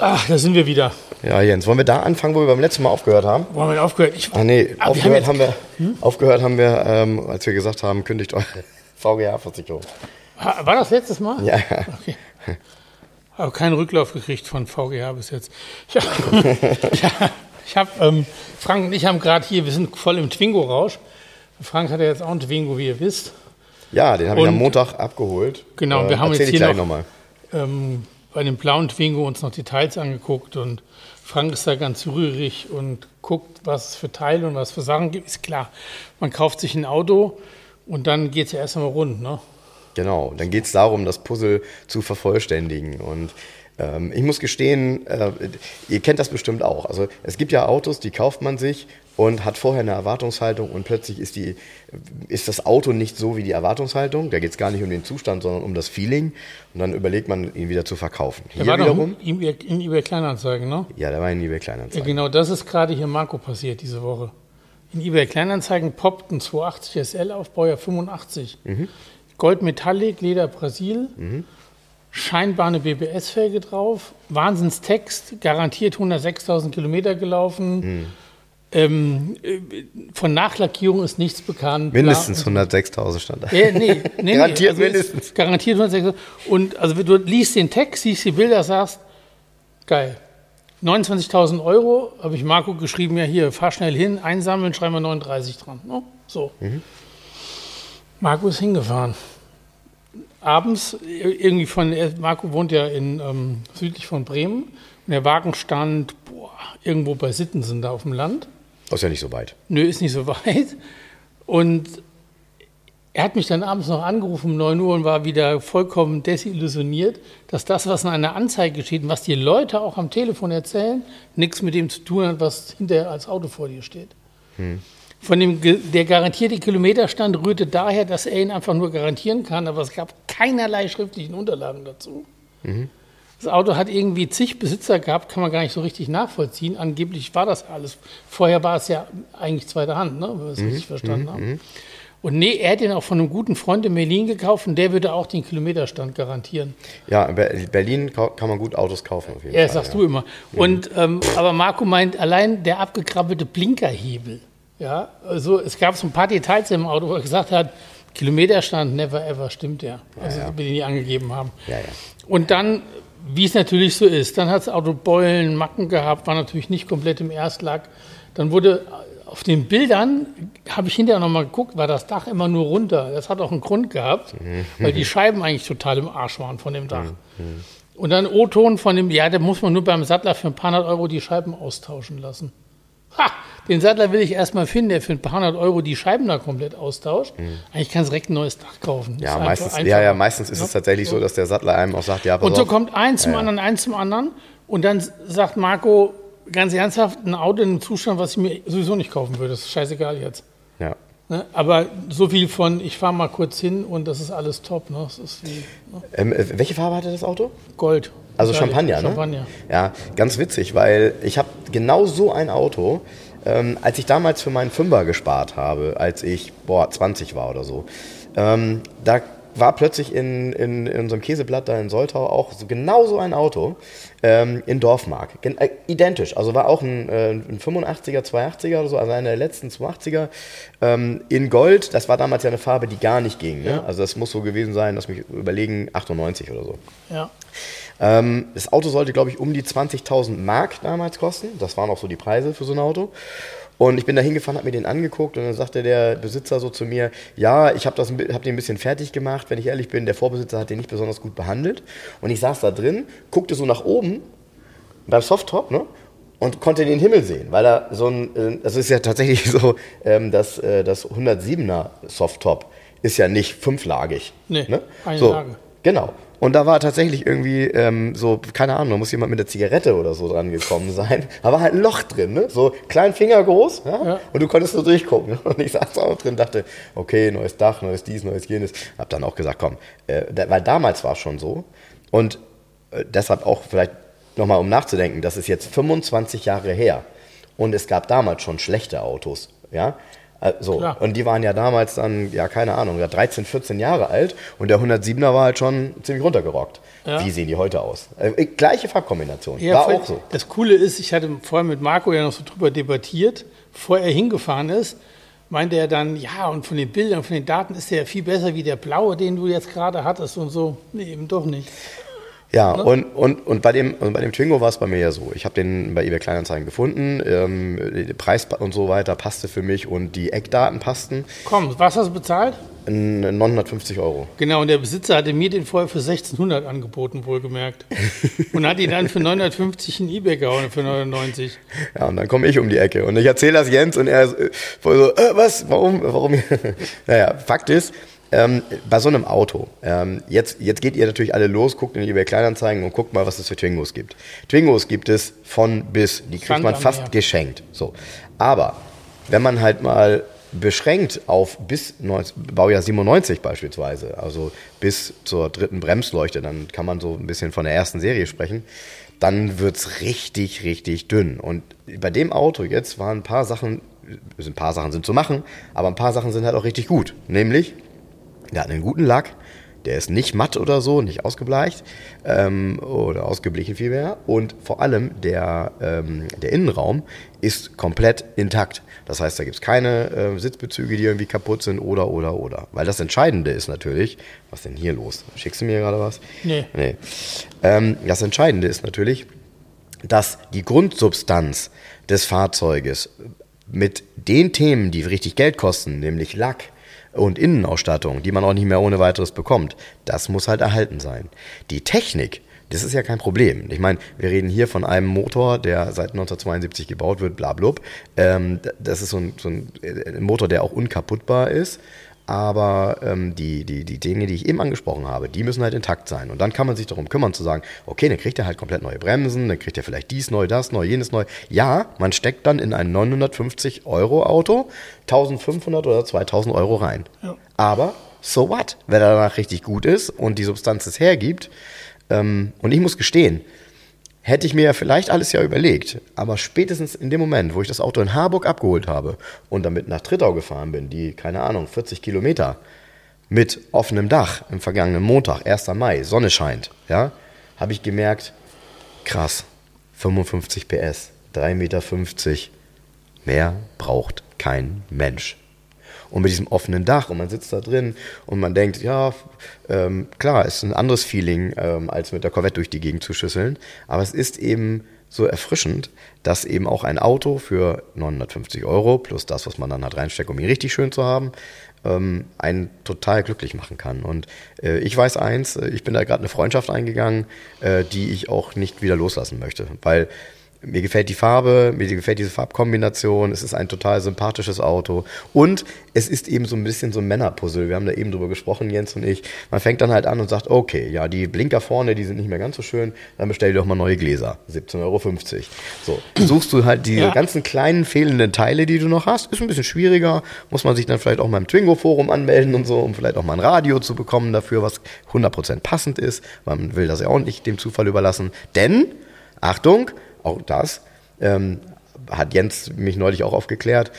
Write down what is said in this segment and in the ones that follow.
Ach, da sind wir wieder. Ja, Jens, wollen wir da anfangen, wo wir beim letzten Mal aufgehört haben? Wo haben wir aufgehört? Ich, Ah, nee, Ah, wir aufgehört, haben haben wir, aufgehört haben wir, ähm, als wir gesagt haben, kündigt eure VGA-Versicherung. War das letztes Mal? Ja, Okay. Habe keinen Rücklauf gekriegt von VGH bis jetzt. Ich habe, ja, ich hab, ähm, Frank und ich haben gerade hier, wir sind voll im Twingo-Rausch. Frank hat ja jetzt auch einen Twingo, wie ihr wisst. ja den habe ich am Montag abgeholt. Genau, Äh, wir haben erzähl jetzt hier gleich noch- nochmal. ähm, bei dem blauen Twingo uns noch Details angeguckt und Frank ist da ganz rührig und guckt, was es für Teile und was für Sachen gibt. Ist klar, man kauft sich ein Auto und dann geht es ja erst einmal rund. Ne? Genau, dann geht es darum, das Puzzle zu vervollständigen. Und ähm, ich muss gestehen, äh, ihr kennt das bestimmt auch. Also es gibt ja Autos, die kauft man sich und hat vorher eine Erwartungshaltung und plötzlich ist, die, ist das Auto nicht so wie die Erwartungshaltung. Da geht es gar nicht um den Zustand, sondern um das Feeling. Und dann überlegt man, ihn wieder zu verkaufen. Der Hier war doch wiederum, in eBay, in eBay Kleinanzeigen, ne? ja, da war ein eBay Ja, Kleinanzeigen. genau, das ist gerade hier Marco passiert diese Woche. In eBay Kleinanzeigen poppt ein 280 SL auf Baujahr 85. Gold Metallic, Leder Brasil, scheinbar eine BBS-Felge drauf, Wahnsinnstext, garantiert 106.000 Kilometer gelaufen. Ähm, äh, von Nachlackierung ist nichts bekannt. Mindestens Bla- 106.000 stand da. Ja, nee, nee, Garantiert nee, also mindestens. Garantiert 106. Und also du liest den Text, siehst die Bilder, sagst, geil. 29.000 Euro, habe ich Marco geschrieben, ja hier, fahr schnell hin, einsammeln, schreiben wir 39 dran. Ne? So. Mhm. Marco ist hingefahren. Abends irgendwie von, Marco wohnt ja in, ähm, südlich von Bremen und der Wagen stand boah, irgendwo bei Sittensen da auf dem Land. Ist ja nicht so weit. Nö, ist nicht so weit. Und er hat mich dann abends noch angerufen um 9 Uhr und war wieder vollkommen desillusioniert, dass das, was in einer Anzeige steht und was die Leute auch am Telefon erzählen, nichts mit dem zu tun hat, was hinterher als Auto vor dir steht. Von dem, der garantierte Kilometerstand rührte daher, dass er ihn einfach nur garantieren kann, aber es gab keinerlei schriftlichen Unterlagen dazu. Das Auto hat irgendwie zig Besitzer gehabt, kann man gar nicht so richtig nachvollziehen. Angeblich war das alles. Vorher war es ja eigentlich zweiter Hand, ne, wenn wir es richtig verstanden haben. Und nee, er hat den auch von einem guten Freund in Berlin gekauft und der würde auch den Kilometerstand garantieren. Ja, in Ber- Berlin kann man gut Autos kaufen auf jeden Ja, Fall. das sagst ja. du immer. Und, ähm, aber Marco meint, allein der abgekrabbelte Blinkerhebel. Ja, also es gab so ein paar Details im Auto, wo er gesagt hat, Kilometerstand never ever stimmt ja. Also, ja. wie die die angegeben haben. Ja, ja. Und dann, wie es natürlich so ist, dann hat das Auto Beulen, Macken gehabt, war natürlich nicht komplett im Erstlack. Dann wurde auf den Bildern, habe ich hinterher nochmal geguckt, war das Dach immer nur runter. Das hat auch einen Grund gehabt, weil die Scheiben eigentlich total im Arsch waren von dem Dach. Und dann O-Ton von dem, ja, da muss man nur beim Sattler für ein paar hundert Euro die Scheiben austauschen lassen. Ha, den Sattler will ich erstmal finden, der für ein paar hundert Euro die Scheiben da komplett austauscht. Eigentlich kannst du direkt ein neues Dach kaufen. Ja, einfach- meistens, einfacher. ja, ja, meistens ist Ja. es tatsächlich so, dass der Sattler einem auch sagt, ja, pass Und so auf. kommt eins zum anderen, eins zum anderen. Und dann sagt Marco ganz ernsthaft, ein Auto in einem Zustand, was ich mir sowieso nicht kaufen würde. Das ist scheißegal jetzt. Ja. Ne? Aber so viel von, ich fahre mal kurz hin und das ist alles top. Ne? Ist wie ne? Ähm, äh, welche Farbe hatte das Auto? Gold. Also. Champagner, ne? Champagner. Ja, ganz witzig, weil ich habe genau so ein Auto, ähm, als ich damals für meinen Fünfer gespart habe, als ich, boah, 20 war oder so. Ähm, da war plötzlich in, in, in unserem Käseblatt da in Soltau auch so, genau so ein Auto ähm, in Dorfmark. Gen äh, identisch. Also war auch ein, äh, ein 85er, 280er oder so, also einer der letzten 280er ähm, in Gold. Das war damals ja eine Farbe, die gar nicht ging. Ne? Ja. Also das muss so gewesen sein, lass mich überlegen, 98 oder so. Ja. Ähm, das Auto sollte, glaube ich, um die 20.000 Mark damals kosten. Das waren auch so die Preise für so ein Auto. Und ich bin da hingefahren, habe mir den angeguckt und dann sagte der Besitzer so zu mir, ja, ich habe hab den ein bisschen fertig gemacht, wenn ich ehrlich bin, der Vorbesitzer hat den nicht besonders gut behandelt. Und ich saß da drin, guckte so nach oben beim Softtop, ne? Und konnte den Himmel sehen, weil er so ein, äh, das ist ja tatsächlich so, ähm, dass äh, das 107er Softtop ist ja nicht fünflagig. Nee, ne? eine so. Lage. Genau. Und da war tatsächlich irgendwie ähm, so, keine Ahnung, da muss jemand mit der Zigarette oder so dran gekommen sein. Da war halt ein Loch drin, ne? so kleinen Finger groß. Ja? Ja. Und du konntest so durchgucken. Und ich saß auch drin, dachte, okay, neues Dach, neues dies, neues jenes. Hab dann auch gesagt, komm, äh, weil damals war es schon so. Und äh, deshalb auch vielleicht nochmal, um nachzudenken, das ist jetzt 25 Jahre her. Und es gab damals schon schlechte Autos. Ja? Also, Klar. und die waren ja damals dann, ja, keine Ahnung, ja, 13, 14 Jahre alt und der 107er war halt schon ziemlich runtergerockt. Ja. Wie sehen die heute aus? Äh, gleiche Farbkombination. Ja, war auch so. Das Coole ist, ich hatte vorher mit Marco ja noch so drüber debattiert, bevor er hingefahren ist, meinte er dann, ja, und von den Bildern, von den Daten ist der ja viel besser wie der blaue, den du jetzt gerade hattest und so. Nee, eben doch nicht. Ja, und, und, und, bei dem, und bei dem Twingo war es bei mir ja so. Ich habe den bei eBay Kleinanzeigen gefunden. Ähm, der Preis und so weiter passte für mich und die Eckdaten passten. Komm, was hast du bezahlt? N- 950 Euro. Genau, und der Besitzer hatte mir den vorher für 1600 angeboten, wohlgemerkt. Und hat ihn dann für 950 in Ebay gehauen, für 99. Ja, und dann komme ich um die Ecke und ich erzähle das Jens und er ist äh, voll so, äh, was, warum, warum? naja, Fakt ist, ähm, bei so einem Auto, ähm, jetzt, jetzt geht ihr natürlich alle los, guckt in die eBay Kleinanzeigen und guckt mal, was es für Twingos gibt. Twingos gibt es von bis, die kriegt man fast Meer. geschenkt. So. Aber wenn man halt mal beschränkt auf bis 19, Baujahr 97 beispielsweise, also bis zur dritten Bremsleuchte, dann kann man so ein bisschen von der ersten Serie sprechen, dann wird's richtig, richtig dünn. Und bei dem Auto jetzt waren ein paar Sachen, also ein paar Sachen sind zu machen, aber ein paar Sachen sind halt auch richtig gut. Nämlich, der hat einen guten Lack, der ist nicht matt oder so, nicht ausgebleicht ähm, oder ausgeblichen vielmehr. Und vor allem der, ähm, der Innenraum ist komplett intakt. Das heißt, da gibt es keine äh, Sitzbezüge, die irgendwie kaputt sind oder, oder, oder. Weil das Entscheidende ist natürlich, was denn hier los? Schickst du mir gerade was? Nee. Nee. Ähm, das Entscheidende ist natürlich, dass die Grundsubstanz des Fahrzeuges mit den Themen, die richtig Geld kosten, nämlich Lack und Innenausstattung, die man auch nicht mehr ohne weiteres bekommt, das muss halt erhalten sein. Die Technik, das ist ja kein Problem. Ich meine, wir reden hier von einem Motor, der seit 1972 gebaut wird, blablub. Ähm, das ist so ein, so ein äh, Motor, der auch unkaputtbar ist. Aber ähm, die, die, die Dinge, die ich eben angesprochen habe, die müssen halt intakt sein. Und dann kann man sich darum kümmern zu sagen, okay, dann kriegt er halt komplett neue Bremsen, dann kriegt er vielleicht dies neu, das neu, jenes neu. Ja, man steckt dann in ein 950 Euro Auto 1500 oder 2000 Euro rein. Ja. Aber so what? Wenn er danach richtig gut ist und die Substanz es hergibt, ähm, und ich muss gestehen, hätte ich mir ja vielleicht alles ja überlegt, aber spätestens in dem Moment, wo ich das Auto in Harburg abgeholt habe und damit nach Trittau gefahren bin, die, keine Ahnung, 40 Kilometer mit offenem Dach im vergangenen Montag, 1. Mai, Sonne scheint, ja, habe ich gemerkt, krass, 55 PS, 3,50 Meter, mehr braucht kein Mensch. Und mit diesem offenen Dach und man sitzt da drin und man denkt, ja, ähm, klar, ist ein anderes Feeling, ähm, als mit der Corvette durch die Gegend zu schüsseln. Aber es ist eben so erfrischend, dass eben auch ein Auto für 950 Euro plus das, was man dann halt reinsteckt, um ihn richtig schön zu haben, ähm, einen total glücklich machen kann. Und äh, ich weiß eins, äh, ich bin da gerade eine Freundschaft eingegangen, äh, die ich auch nicht wieder loslassen möchte, weil mir gefällt die Farbe, mir gefällt diese Farbkombination, es ist ein total sympathisches Auto und es ist eben so ein bisschen so ein Männerpuzzle. Wir haben da eben drüber gesprochen, Jens und ich. Man fängt dann halt an und sagt, okay, ja, die Blinker vorne, die sind nicht mehr ganz so schön, dann bestell dir doch mal neue Gläser, 17,50 Euro. So, suchst du halt diese Ja. ganzen kleinen fehlenden Teile, die du noch hast, ist ein bisschen schwieriger, muss man sich dann vielleicht auch mal im Twingo-Forum anmelden und so, um vielleicht auch mal ein Radio zu bekommen dafür, was 100% passend ist. Man will das ja auch nicht dem Zufall überlassen, denn, Achtung, auch das ähm, hat Jens mich neulich auch aufgeklärt.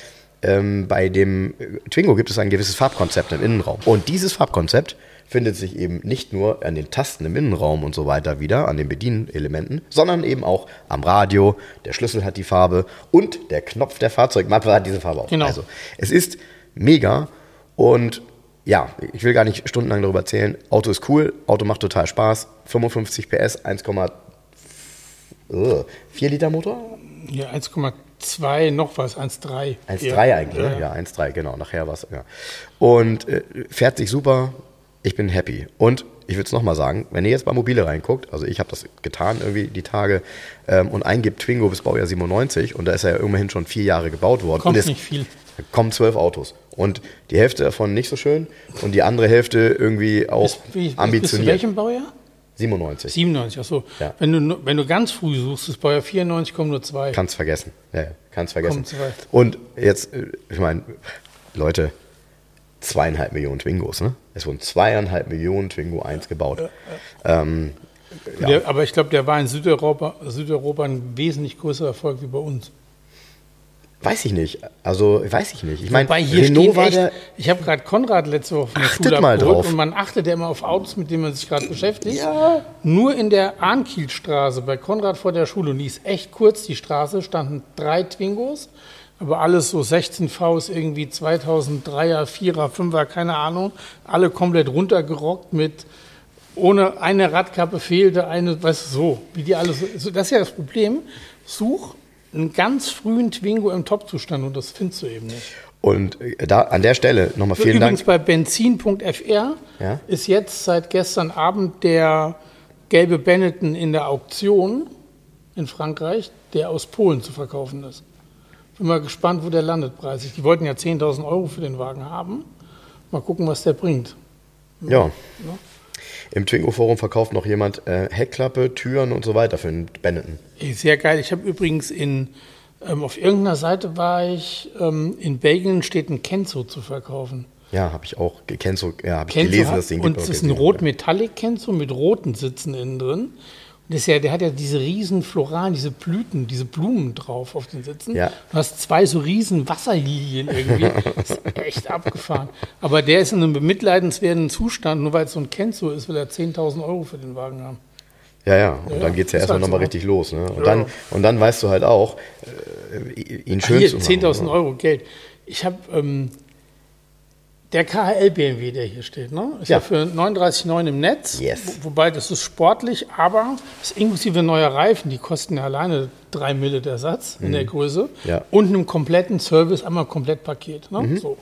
Ähm, bei dem äh, Twingo gibt es ein gewisses Farbkonzept im Innenraum. Und dieses Farbkonzept findet sich eben nicht nur an den Tasten im Innenraum und so weiter wieder, an den Bedienelementen, sondern eben auch am Radio. Der Schlüssel hat die Farbe und der Knopf der Fahrzeugmappe hat diese Farbe auch. Genau. Also es ist mega und ja, ich will gar nicht stundenlang darüber erzählen. Auto ist cool, Auto macht total Spaß. 55 PS, 1,4 Liter Motor? Ja, 1,2 noch was, 1,3. 1,3 Ja. eigentlich, ne? Ja, 1,3, genau. Nachher war es, ja. Und äh, fährt sich super. Ich bin happy. Und ich will es nochmal sagen, wenn ihr jetzt bei Mobile reinguckt, also ich habe das getan irgendwie die Tage ähm, und eingibt Twingo bis Baujahr 97 und da ist er ja immerhin schon vier Jahre gebaut worden. Kommt und nicht viel. kommen zwölf Autos. Und die Hälfte davon nicht so schön und die andere Hälfte irgendwie auch Bist, wie, bist du ambitioniert. welchem Baujahr? 97. 97, achso. Ja. Wenn, du, wenn du ganz früh suchst, ist Baujahr 94, kommen nur zwei. Kannst vergessen. Ja, ja, kannst vergessen. Und jetzt, äh, ich meine, Leute, zweieinhalb Millionen Twingos, ne? Es wurden zweieinhalb Millionen Twingo 1 gebaut. Ähm, ja. Der, aber ich glaube, der war in Südeuropa, Südeuropa ein wesentlich größerer Erfolg wie bei uns. Weiß ich nicht. Also, weiß ich nicht. Ich meine, Renault war echt, der. ich habe gerade Konrad letzte Woche von der Achtet Schule mal drauf. und man achtet ja immer auf Autos, mit denen man sich gerade beschäftigt. Ja. Nur in der Arnkielstraße bei Konrad vor der Schule, und die ist echt kurz, die Straße, standen drei Twingos, aber alles so 16 Vs, irgendwie 2003er, 4er, 5er, keine Ahnung, alle komplett runtergerockt mit ohne eine Radkappe fehlte eine, weißt du, so, wie die alle so. Das ist ja das Problem. Such einen ganz frühen Twingo im Top-Zustand und das findest du eben nicht. Und äh, da an der Stelle nochmal vielen Übrigens Dank. bei benzin.fr Ja. ist jetzt seit gestern Abend der gelbe Benetton in der Auktion in Frankreich, der aus Polen zu verkaufen ist. Bin mal gespannt, wo der landet preislich. Die wollten ja 10.000 Euro für den Wagen haben. Mal gucken, was der bringt. Ja. Im Twingo-Forum verkauft noch jemand äh, Heckklappe, Türen und so weiter für einen Benetton. Sehr geil. Ich habe übrigens in, ähm, auf irgendeiner Seite war ich, ähm, in Belgien steht ein Kenzo zu verkaufen. Ja, habe ich auch so, ja, habe ich Kenzo gelesen, hat, das Ding und es ist ein rot-metallic Kenzo mit roten Sitzen innen drin. Das ja, der hat ja diese riesen Floralen, diese Blüten, diese Blumen drauf auf den Sitzen. Ja. Du hast zwei so riesen Wasserlilien irgendwie. Das ist echt abgefahren. Aber der ist in einem bemitleidenswerten Zustand, nur weil es so ein Kenzo ist, will er 10.000 Euro für den Wagen haben. Ja, ja, und Ja, dann geht es ja erstmal nochmal so. richtig los. Ne? Und, Ja. dann, und dann weißt du halt auch, äh, ihn schön Hier, zu machen. 10.000 ne? Euro Geld. Ich habe ähm, der KHL BMW, der hier steht, ne? ist ja, Ja. für 39,9 im Netz. Yes. Wo, wobei das ist sportlich, aber ist inklusive neuer Reifen, die kosten ja alleine 3 Mille der Satz in der Größe. Mhm. Ja. Mhm. Und einem kompletten Service, einmal Komplettpaket. Ne? So.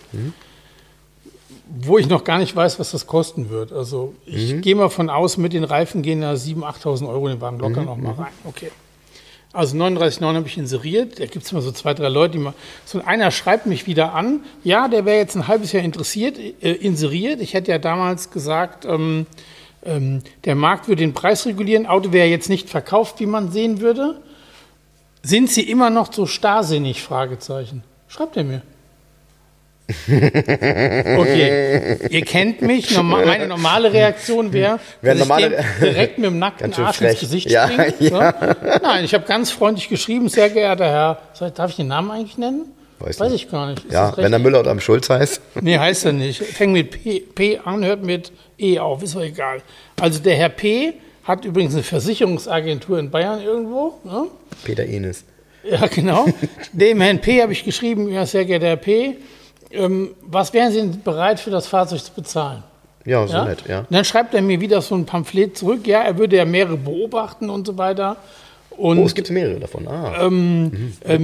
Wo ich noch gar nicht weiß, was das kosten wird. Also ich Mhm. gehe mal von aus, mit den Reifen gehen da 7.000, 8.000 Euro in den Wagen Mhm. locker noch mal rein. Okay. Also 39,9 habe ich inseriert. Da gibt es immer so zwei, drei Leute, die mal. So einer schreibt mich wieder an. Ja, der wäre jetzt ein halbes Jahr interessiert, äh, inseriert. Ich hätte ja damals gesagt, ähm, ähm, der Markt würde den Preis regulieren. Auto wäre jetzt nicht verkauft, wie man sehen würde. Sind Sie immer noch so starrsinnig? Fragezeichen. Schreibt er mir. Okay, ihr kennt mich. Norma meine normale Reaktion wäre, Wär dass normale- ich direkt mit dem nackten Arsch ins frech. Gesicht Ja, springe. ja. So. Nein, ich habe ganz freundlich geschrieben, sehr geehrter Herr. Darf ich den Namen eigentlich nennen? Weiß Weiß ich gar nicht. Ist Ja, wenn er recht? Müller oder am Schulz heißt. Nee, heißt er nicht. Fängt mit P, P an, hört mit E auf, ist doch egal. Also der Herr P. hat übrigens eine Versicherungsagentur in Bayern irgendwo. Ne? Peter Enes. Ja, genau. Dem Herrn P. habe ich geschrieben, ja, sehr geehrter Herr P., ähm, was wären Sie denn bereit für das Fahrzeug zu bezahlen? Ja, so Ja? nett, ja. Und dann schreibt er mir wieder so ein Pamphlet zurück, ja, er würde ja mehrere beobachten und so weiter. Und Oh, es gibt mehrere davon. Ah. ähm,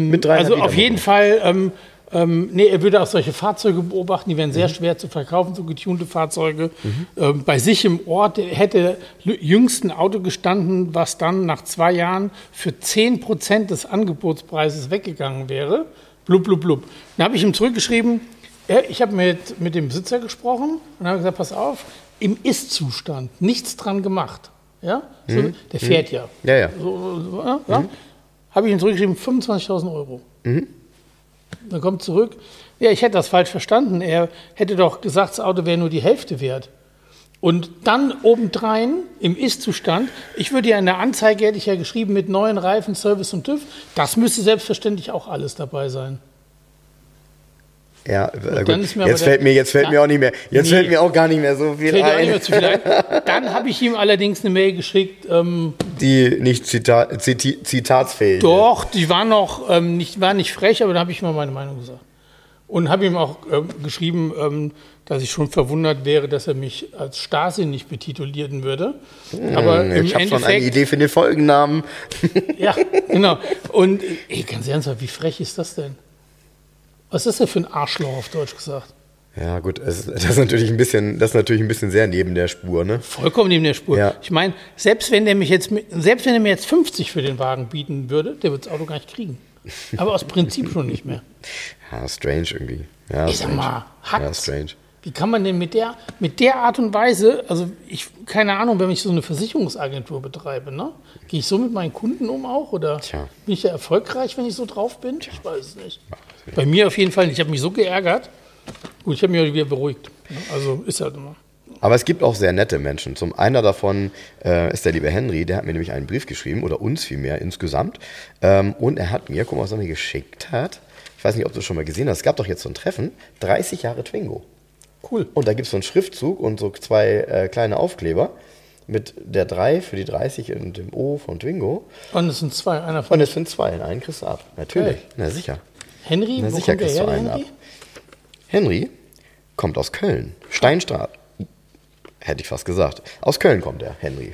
mit drei also auf jeden. Fall, ähm, ähm, nee, er würde auch solche Fahrzeuge beobachten, die wären Mhm. sehr schwer zu verkaufen, so getunte Fahrzeuge. Ähm, bei sich im Ort hätte jüngst ein Auto gestanden, was dann nach zwei Jahren für 10 Prozent des Angebotspreises weggegangen wäre. Blub, blub, blub. Dann habe ich ihm zurückgeschrieben, ja, ich habe mit, mit dem Besitzer gesprochen und habe gesagt, pass auf, im Ist-Zustand, nichts dran gemacht. Ja? So, Der fährt ja. Mhm. Ja, ja. So, so, ja, ja. Habe ich ihm zurückgeschrieben, 25.000 Euro. Dann kommt zurück, ja, ich hätte das falsch verstanden. Er hätte doch gesagt, das Auto wäre nur die Hälfte wert. Und dann obendrein im Ist-Zustand, ich würde ja in der Anzeige, hätte ich ja geschrieben, mit neuen Reifen, Service und TÜV, das müsste selbstverständlich auch alles dabei sein. Ja, äh, dann gut. aber jetzt der- fällt mir, jetzt fällt Ja. mir auch nicht mehr, jetzt Nee. fällt mir auch gar nicht mehr so viel Fällt dir auch nicht ein, mehr zu viel ein. Dann habe ich ihm allerdings eine Mail geschickt, ähm, die nicht Zita Ziti zitatsfähig Doch, die war noch ähm, nicht, war nicht frech, aber da habe ich mal meine Meinung gesagt. Und habe ihm auch ähm, geschrieben, ähm, dass ich schon verwundert wäre, dass er mich als starrsinnig betitulieren würde. Aber Hm, Ich habe schon eine Idee für den Folgennamen. ja, genau. Und äh, ey, ganz ernsthaft, wie frech ist das denn? Was ist das für ein Arschloch auf Deutsch gesagt? Ja, gut, das ist natürlich ein bisschen, das ist natürlich ein bisschen sehr neben der Spur, ne? Vollkommen neben der Spur. Ja. Ich meine, selbst wenn der mich jetzt, selbst wenn er mir jetzt 50 für den Wagen bieten würde, der wird das Auto gar nicht kriegen. Aber aus Prinzip schon nicht mehr. Ja, strange irgendwie. Ja, ich sag strange. mal, hackt. Ja, strange. Wie kann man denn mit der, mit der Art und Weise, also ich, keine Ahnung, wenn ich so eine Versicherungsagentur betreibe, ne? Gehe ich so mit meinen Kunden um auch? Oder Tja. bin ich ja erfolgreich, wenn ich so drauf bin? Ich weiß es nicht. Bei mir auf jeden Fall nicht. Ich habe mich so geärgert. Gut, ich habe mich auch wieder beruhigt. Also ist halt immer. Aber es gibt auch sehr nette Menschen. Zum einer davon äh, ist der liebe Henry, der hat mir nämlich einen Brief geschrieben, oder uns vielmehr insgesamt. Ähm, und er hat mir, guck mal, was er mir geschickt hat. Ich weiß nicht, ob du es schon mal gesehen hast. Es gab doch jetzt so ein Treffen, 30 Jahre Twingo. Cool. Und da gibt es so einen Schriftzug und so zwei äh, kleine Aufkleber mit der 3 für die 30 und dem O von Twingo. Und es sind zwei. Einer von Und es sind zwei, einen kriegst du ab. Natürlich. Geil. Na sicher. Henry. Na Wo sicher kriegst her, du einen ab. Henry? Henry kommt aus Köln. Steinstraat. Hätte ich fast gesagt. Aus Köln kommt er, Henry.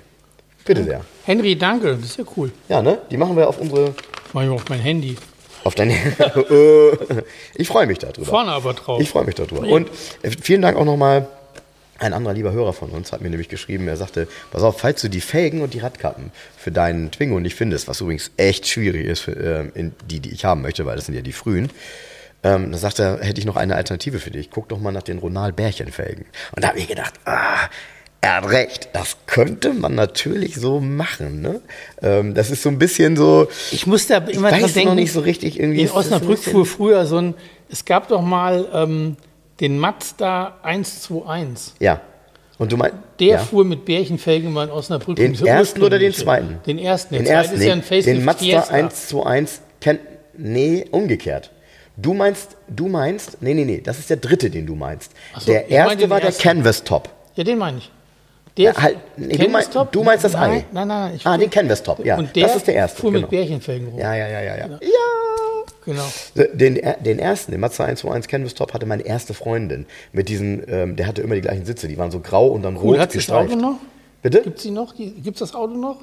Bitte sehr. Henry, danke. Das ist ja cool. Ja, ne? Die machen wir auf unsere. Mach ich mal auf mein Handy. Auf deine. ich freue mich darüber. Vorne aber drauf. Ich freue mich darüber. Und äh, vielen Dank auch nochmal. Ein anderer lieber Hörer von uns hat mir nämlich geschrieben, er sagte, pass auf, falls du die Felgen und die Radkappen für deinen Twingo nicht findest, was übrigens echt schwierig ist für ähm, in die, die ich haben möchte, weil das sind ja die frühen, ähm, dann sagt er, hätte ich noch eine Alternative für dich. Guck doch mal nach den Ronald-Bärchen-Felgen. Und da habe ich gedacht, ah, er hat recht, das könnte man natürlich so machen. Ne? Ähm, das ist so ein bisschen so, Ich aber ich immer dran weiß denken, noch nicht so richtig irgendwie. in Osnabrück fuhr früher so ein, es gab doch mal ähm, den Mazda 121. Ja. Und du meinst, Der ja. fuhr mit Bärchenfelgen mal in Osnabrück. Den ersten oder den zweiten? Den ersten. Den zweite ersten, ist ja ein den, Facelift den Mazda Fiesta. 121 kennt. Nee, umgekehrt. Du meinst, du meinst, nee, nee, nee, das ist der dritte, den du meinst. So, der erste den war der ersten. Canvas Top. Ja, den meine ich. Der Ja, halt, nee, du Top? du meinst das nein, Ei. Nein, nein, nein. Ah, den Canvas Top, ja. Und der das ist der erste. fuhr genau. mit Bärchenfelgen rum. Ja, ja, ja, ja, ja. Ja. Genau. Den, den ersten, den Mazda 121 Canvas Top, hatte meine erste Freundin. Mit diesen, ähm, der hatte immer die gleichen Sitze. Die waren so grau und dann Cool, rot hat sie das Auto gestreift. noch? Bitte? Gibt es noch? Gibt es das Auto noch?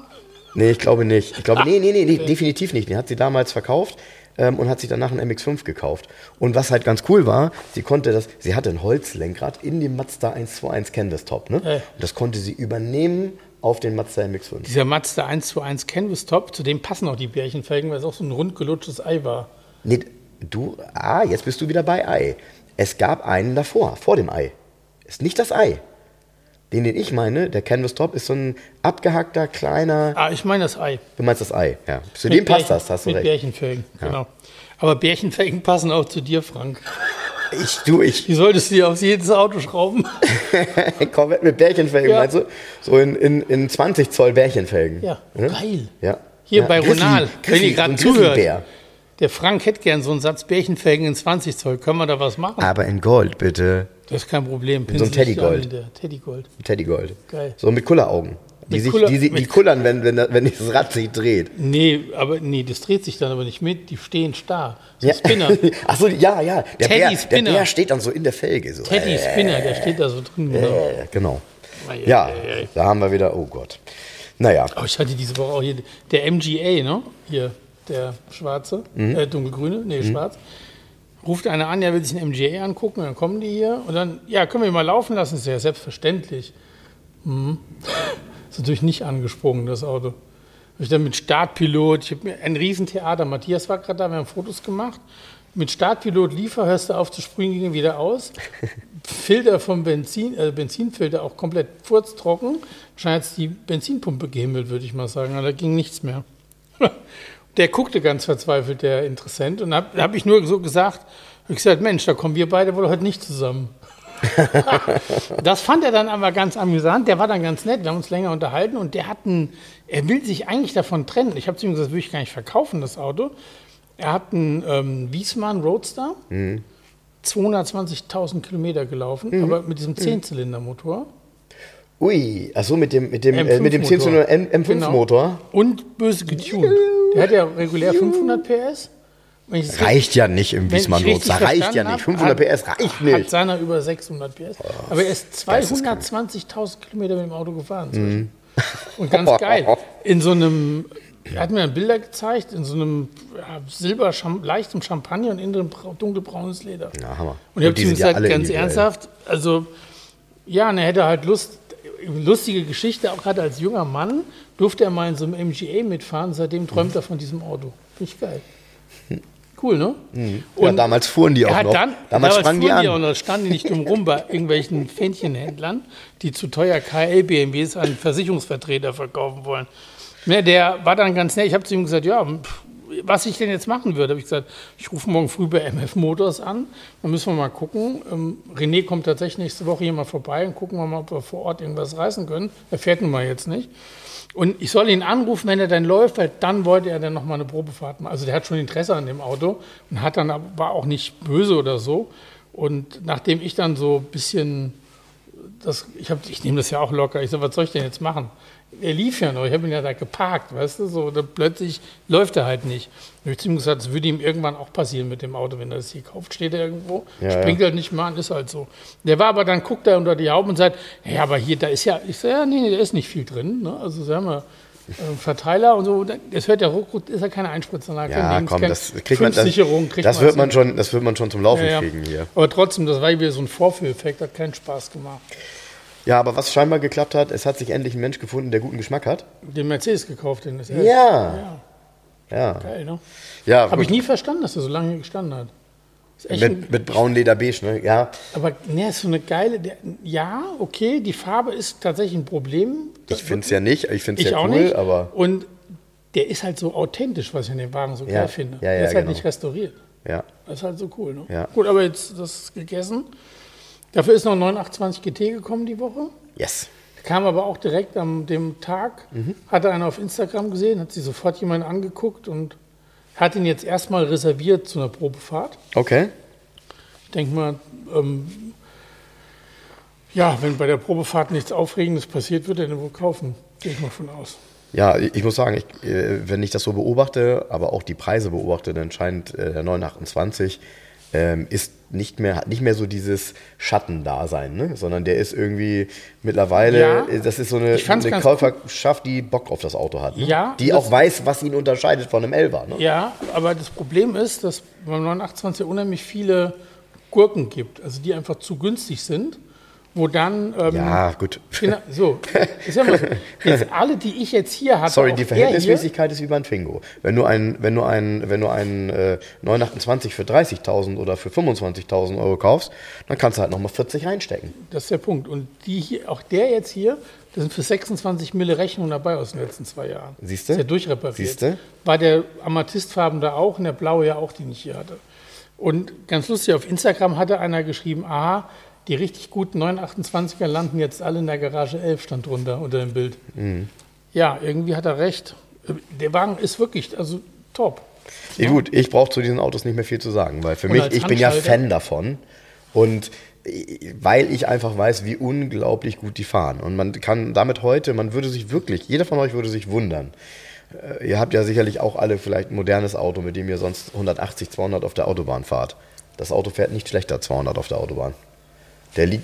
Nee, ich glaube nicht. Ich glaube, nee, nee, nee, nee, definitiv nicht. Den hat sie damals verkauft ähm, und hat sich danach einen MX5 gekauft. Und was halt ganz cool war, sie konnte das, sie hatte ein Holzlenkrad in dem Mazda 121 Canvas Top, ne? Äh. Und das konnte sie übernehmen auf den Mazda MX5. Dieser Mazda 1 zu 1 Canvas Top, zu dem passen auch die Bärchenfelgen, weil es auch so ein rund gelutschtes Ei war. Nee, du, ah, jetzt bist du wieder bei Ei. Es gab einen davor, vor dem Ei. Ist nicht das Ei. Den, den ich meine, der Canvas Top, ist so ein abgehackter, kleiner, Ah, ich meine das Ei. du meinst das Ei, ja. Zu Mit dem passt Bärchen- das, hast du Mit recht. Bärchenfelgen, genau. Aber Bärchenfelgen passen auch zu dir, Frank. Ich, du, ich, Die solltest du dir auf jedes Auto schrauben. Corvette mit Bärchenfelgen, Ja. meinst du? So in, in, in 20 Zoll Bärchenfelgen. Ja, Ne? geil. Ja. Hier ja. bei Grizzly- Ronald, wenn Grizzly- ihr gerade so zuhört. Der Frank hätte gern so einen Satz Bärchenfelgen in 20 Zoll. Können wir da was machen? Aber in Gold, bitte. Das ist kein Problem. so ein Pinsel Teddygold. der Teddygold. Teddygold. Geil. So mit Kulleraugen. Die, Mit sich, Kuller- die, die kullern, wenn, wenn, wenn dieses Rad sich dreht. Nee, aber nee, das dreht sich dann aber nicht mit. Die stehen starr. So Spinner. Achso, ja, ja. Der Teddy Bär, der Spinner. Bär steht dann so in der Felge. So. Teddy Spinner, der steht da so drin. Genau. Äh, genau. Ja, ei. da haben wir wieder, oh Gott. Naja, Aber ich hatte diese Woche auch hier der MGA, ne? Hier, der schwarze, Mhm. äh, dunkelgrüne, nee, schwarz. Ruft einer an, der will sich einen MGA angucken, dann kommen die hier und dann, ja, können wir ihn mal laufen lassen, ist ja selbstverständlich. Mhm. Ist natürlich nicht angesprungen, das Auto. Ich dann mit Startpilot, ich habe mir ein Riesentheater, Matthias war gerade da, wir haben Fotos gemacht. Mit Startpilot liefer, hörst du auf zu sprühen, ging er wieder aus. Filter vom Benzin, äh, Benzinfilter auch komplett furztrocken. Wahrscheinlich hat die Benzinpumpe gehimmelt, würde ich mal sagen. Aber da ging nichts mehr. Der guckte ganz verzweifelt, der Interessent. Und hab- da habe ich nur so gesagt, hab ich gesagt, Mensch, da kommen wir beide wohl heute nicht zusammen. das fand er dann aber ganz amüsant. Der war dann ganz nett. Wir haben uns länger unterhalten und der hat einen, er will sich eigentlich davon trennen. Ich habe zu ihm gesagt, das will ich gar nicht verkaufen, das Auto. Er hat einen ähm, Wiesmann Roadster, 220.000 Kilometer gelaufen, Mhm. aber mit diesem Zehnzylindermotor. Ui, achso, mit dem, mit dem, äh, mit dem M5-Motor. 10 M5-Motor. Und böse getuned. Der hat ja regulär 500 PS. Reicht ja nicht im Wiesmann Roadster, reicht ja nicht. hab, 500 hat- PS reicht Hat nicht. seiner über 600 PS. Aber er ist geisteskrank. 220.000 Kilometer mit dem Auto gefahren. Mhm. Und ganz geil. In so einem, er hat mir dann Bilder gezeigt, in so einem ja, silber, leichtem Champagner und innen dunkelbraunes Leder. Ja, Hammer. Und ich habe zu ihm gesagt, ganz ernsthaft, also ja, und er hätte halt Lust, lustige Geschichte, auch gerade als junger Mann, durfte er mal in so einem MGA mitfahren, seitdem träumt er von diesem Auto. Finde ich geil. Cool, ne? Mhm. Ja, damals fuhren die auch noch. Dann, damals, damals sprangen die an. Die auch noch, standen die nicht dumm rum bei irgendwelchen Fähnchenhändlern, die zu teuer KL BMWs an Versicherungsvertreter verkaufen wollen. Ne, der war dann ganz nett. Ich habe zu ihm gesagt, ja, was ich denn jetzt machen würde, habe ich gesagt, ich rufe morgen früh bei MF Motors an, dann müssen wir mal gucken. Ähm, René kommt tatsächlich nächste Woche hier mal vorbei und gucken wir mal, ob wir vor Ort irgendwas reißen können. Er fährt nun mal jetzt nicht. Und ich soll ihn anrufen, wenn er dann läuft, weil dann wollte er dann nochmal eine Probefahrt machen. Also der hat schon Interesse an dem Auto und hat dann, war auch nicht böse oder so. Und nachdem ich dann so ein bisschen, das, ich, ich nehme das ja auch locker, ich so, was soll ich denn jetzt machen? er lief ja noch, ich habe ihn ja da geparkt, weißt du, so, dann plötzlich läuft er halt nicht. Da habe ich zu ihm gesagt, das würde ihm irgendwann auch passieren mit dem Auto, wenn er das hier kauft, steht er irgendwo, ja, springt ja. halt nicht mehr an, ist halt so. Der war aber dann, guckt er unter die Haube und sagt, ja, aber hier, da ist ja, ich sage, ja, nee, da ist nicht viel drin, ne? also sagen wir, Verteiler und so, das hört ja ruckruck, ist ja keine Einspritzanlage. Ja, komm, das kriegt man, das, kriegt das wird man schon, das wird man schon zum Laufen ja, ja. kriegen hier. Aber trotzdem, das war wieder so ein Vorführeffekt, hat keinen Spaß gemacht. Ja, aber was scheinbar geklappt hat, es hat sich endlich ein Mensch gefunden, der guten Geschmack hat. Den Mercedes gekauft, den ist Ja. ja. Ja. Geil, ne? Ja, Habe ich nie verstanden, dass er so lange gestanden hat. Mit, mit braun Leder beige, ne? Ja. Aber ne, ist so eine geile. Ja, okay, die Farbe ist tatsächlich ein Problem. ich finde es ja nicht. Ich finde es ja cool, nicht. aber. Und der ist halt so authentisch, was ich an dem Wagen so ja. geil finde. Ja, ja, der ist halt genau. nicht restauriert. Ja. Das ist halt so cool, ne? Ja. Gut, aber jetzt das gegessen. Dafür ist noch 928 GT gekommen die Woche. Yes. Kam aber auch direkt am dem Tag, mhm. hatte einer auf Instagram gesehen, hat sich sofort jemand angeguckt und hat ihn jetzt erstmal reserviert zu einer Probefahrt. Okay. Ich denke mal, ähm, ja, wenn bei der Probefahrt nichts Aufregendes passiert, wird er den wohl kaufen. Gehe ich mal von aus. Ja, ich muss sagen, ich, äh, wenn ich das so beobachte, aber auch die Preise beobachte, dann scheint äh, der 928 ähm, ist nicht mehr, hat nicht mehr so dieses Schattendasein, ne? sondern der ist irgendwie mittlerweile, ja, das ist so eine, eine Käuferschaft, die Bock auf das Auto hat. Ne? Ja, die auch weiß, was ihn unterscheidet von einem Elva. Ne? Ja, aber das Problem ist, dass beim 928 unheimlich viele Gurken gibt, also die einfach zu günstig sind wo dann. Ähm, ja, gut. Genau, so. jetzt alle, die ich jetzt hier hatte. Sorry, die Verhältnismäßigkeit ist wie beim Twingo. Wenn du einen, wenn du einen, wenn du einen äh, 928 für 30.000 oder für 25.000 Euro kaufst, dann kannst du halt nochmal 40 reinstecken. Das ist der Punkt. Und die hier, auch der jetzt hier, da sind für 26 Mille Rechnungen dabei aus den letzten zwei Jahren. Siehst du? Ist ja durchrepariert. Siehst du? War der Amethystfarben da auch und der blaue ja auch, den ich hier hatte. Und ganz lustig, auf Instagram hatte einer geschrieben, aha, die richtig guten 928er landen jetzt alle in der Garage 11, stand drunter unter dem Bild. Mhm. Ja, irgendwie hat er recht. Der Wagen ist wirklich, also top. Ja, gut, ich brauche zu diesen Autos nicht mehr viel zu sagen, weil für und mich, ich bin ja Fan davon. Und weil ich einfach weiß, wie unglaublich gut die fahren. Und man kann damit heute, man würde sich wirklich, jeder von euch würde sich wundern. Äh, ihr habt ja sicherlich auch alle vielleicht ein modernes Auto, mit dem ihr sonst 180, 200 auf der Autobahn fahrt. Das Auto fährt nicht schlechter 200 auf der Autobahn. Der liegt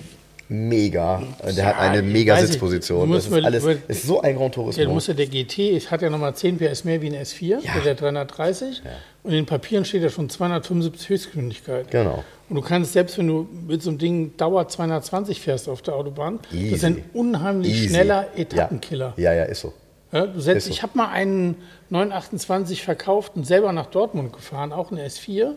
mega. Der ja, hat eine mega Sitzposition. Das ist alles ist so ein Grand Turismo. Ja, muss ja der GT hat ja nochmal 10 PS mehr wie ein S4, ja. der 330. Ja. Und in den Papieren steht ja schon 275 Höchstgeschwindigkeit. Genau. Und du kannst selbst, wenn du mit so einem Ding Dauer 220 fährst auf der Autobahn, Easy. das ist ein unheimlich Easy. schneller Etappenkiller. Ja, ja, ist so. Ja, du setzt, so. Ich habe mal einen 928 verkauft und selber nach Dortmund gefahren, auch ein S4.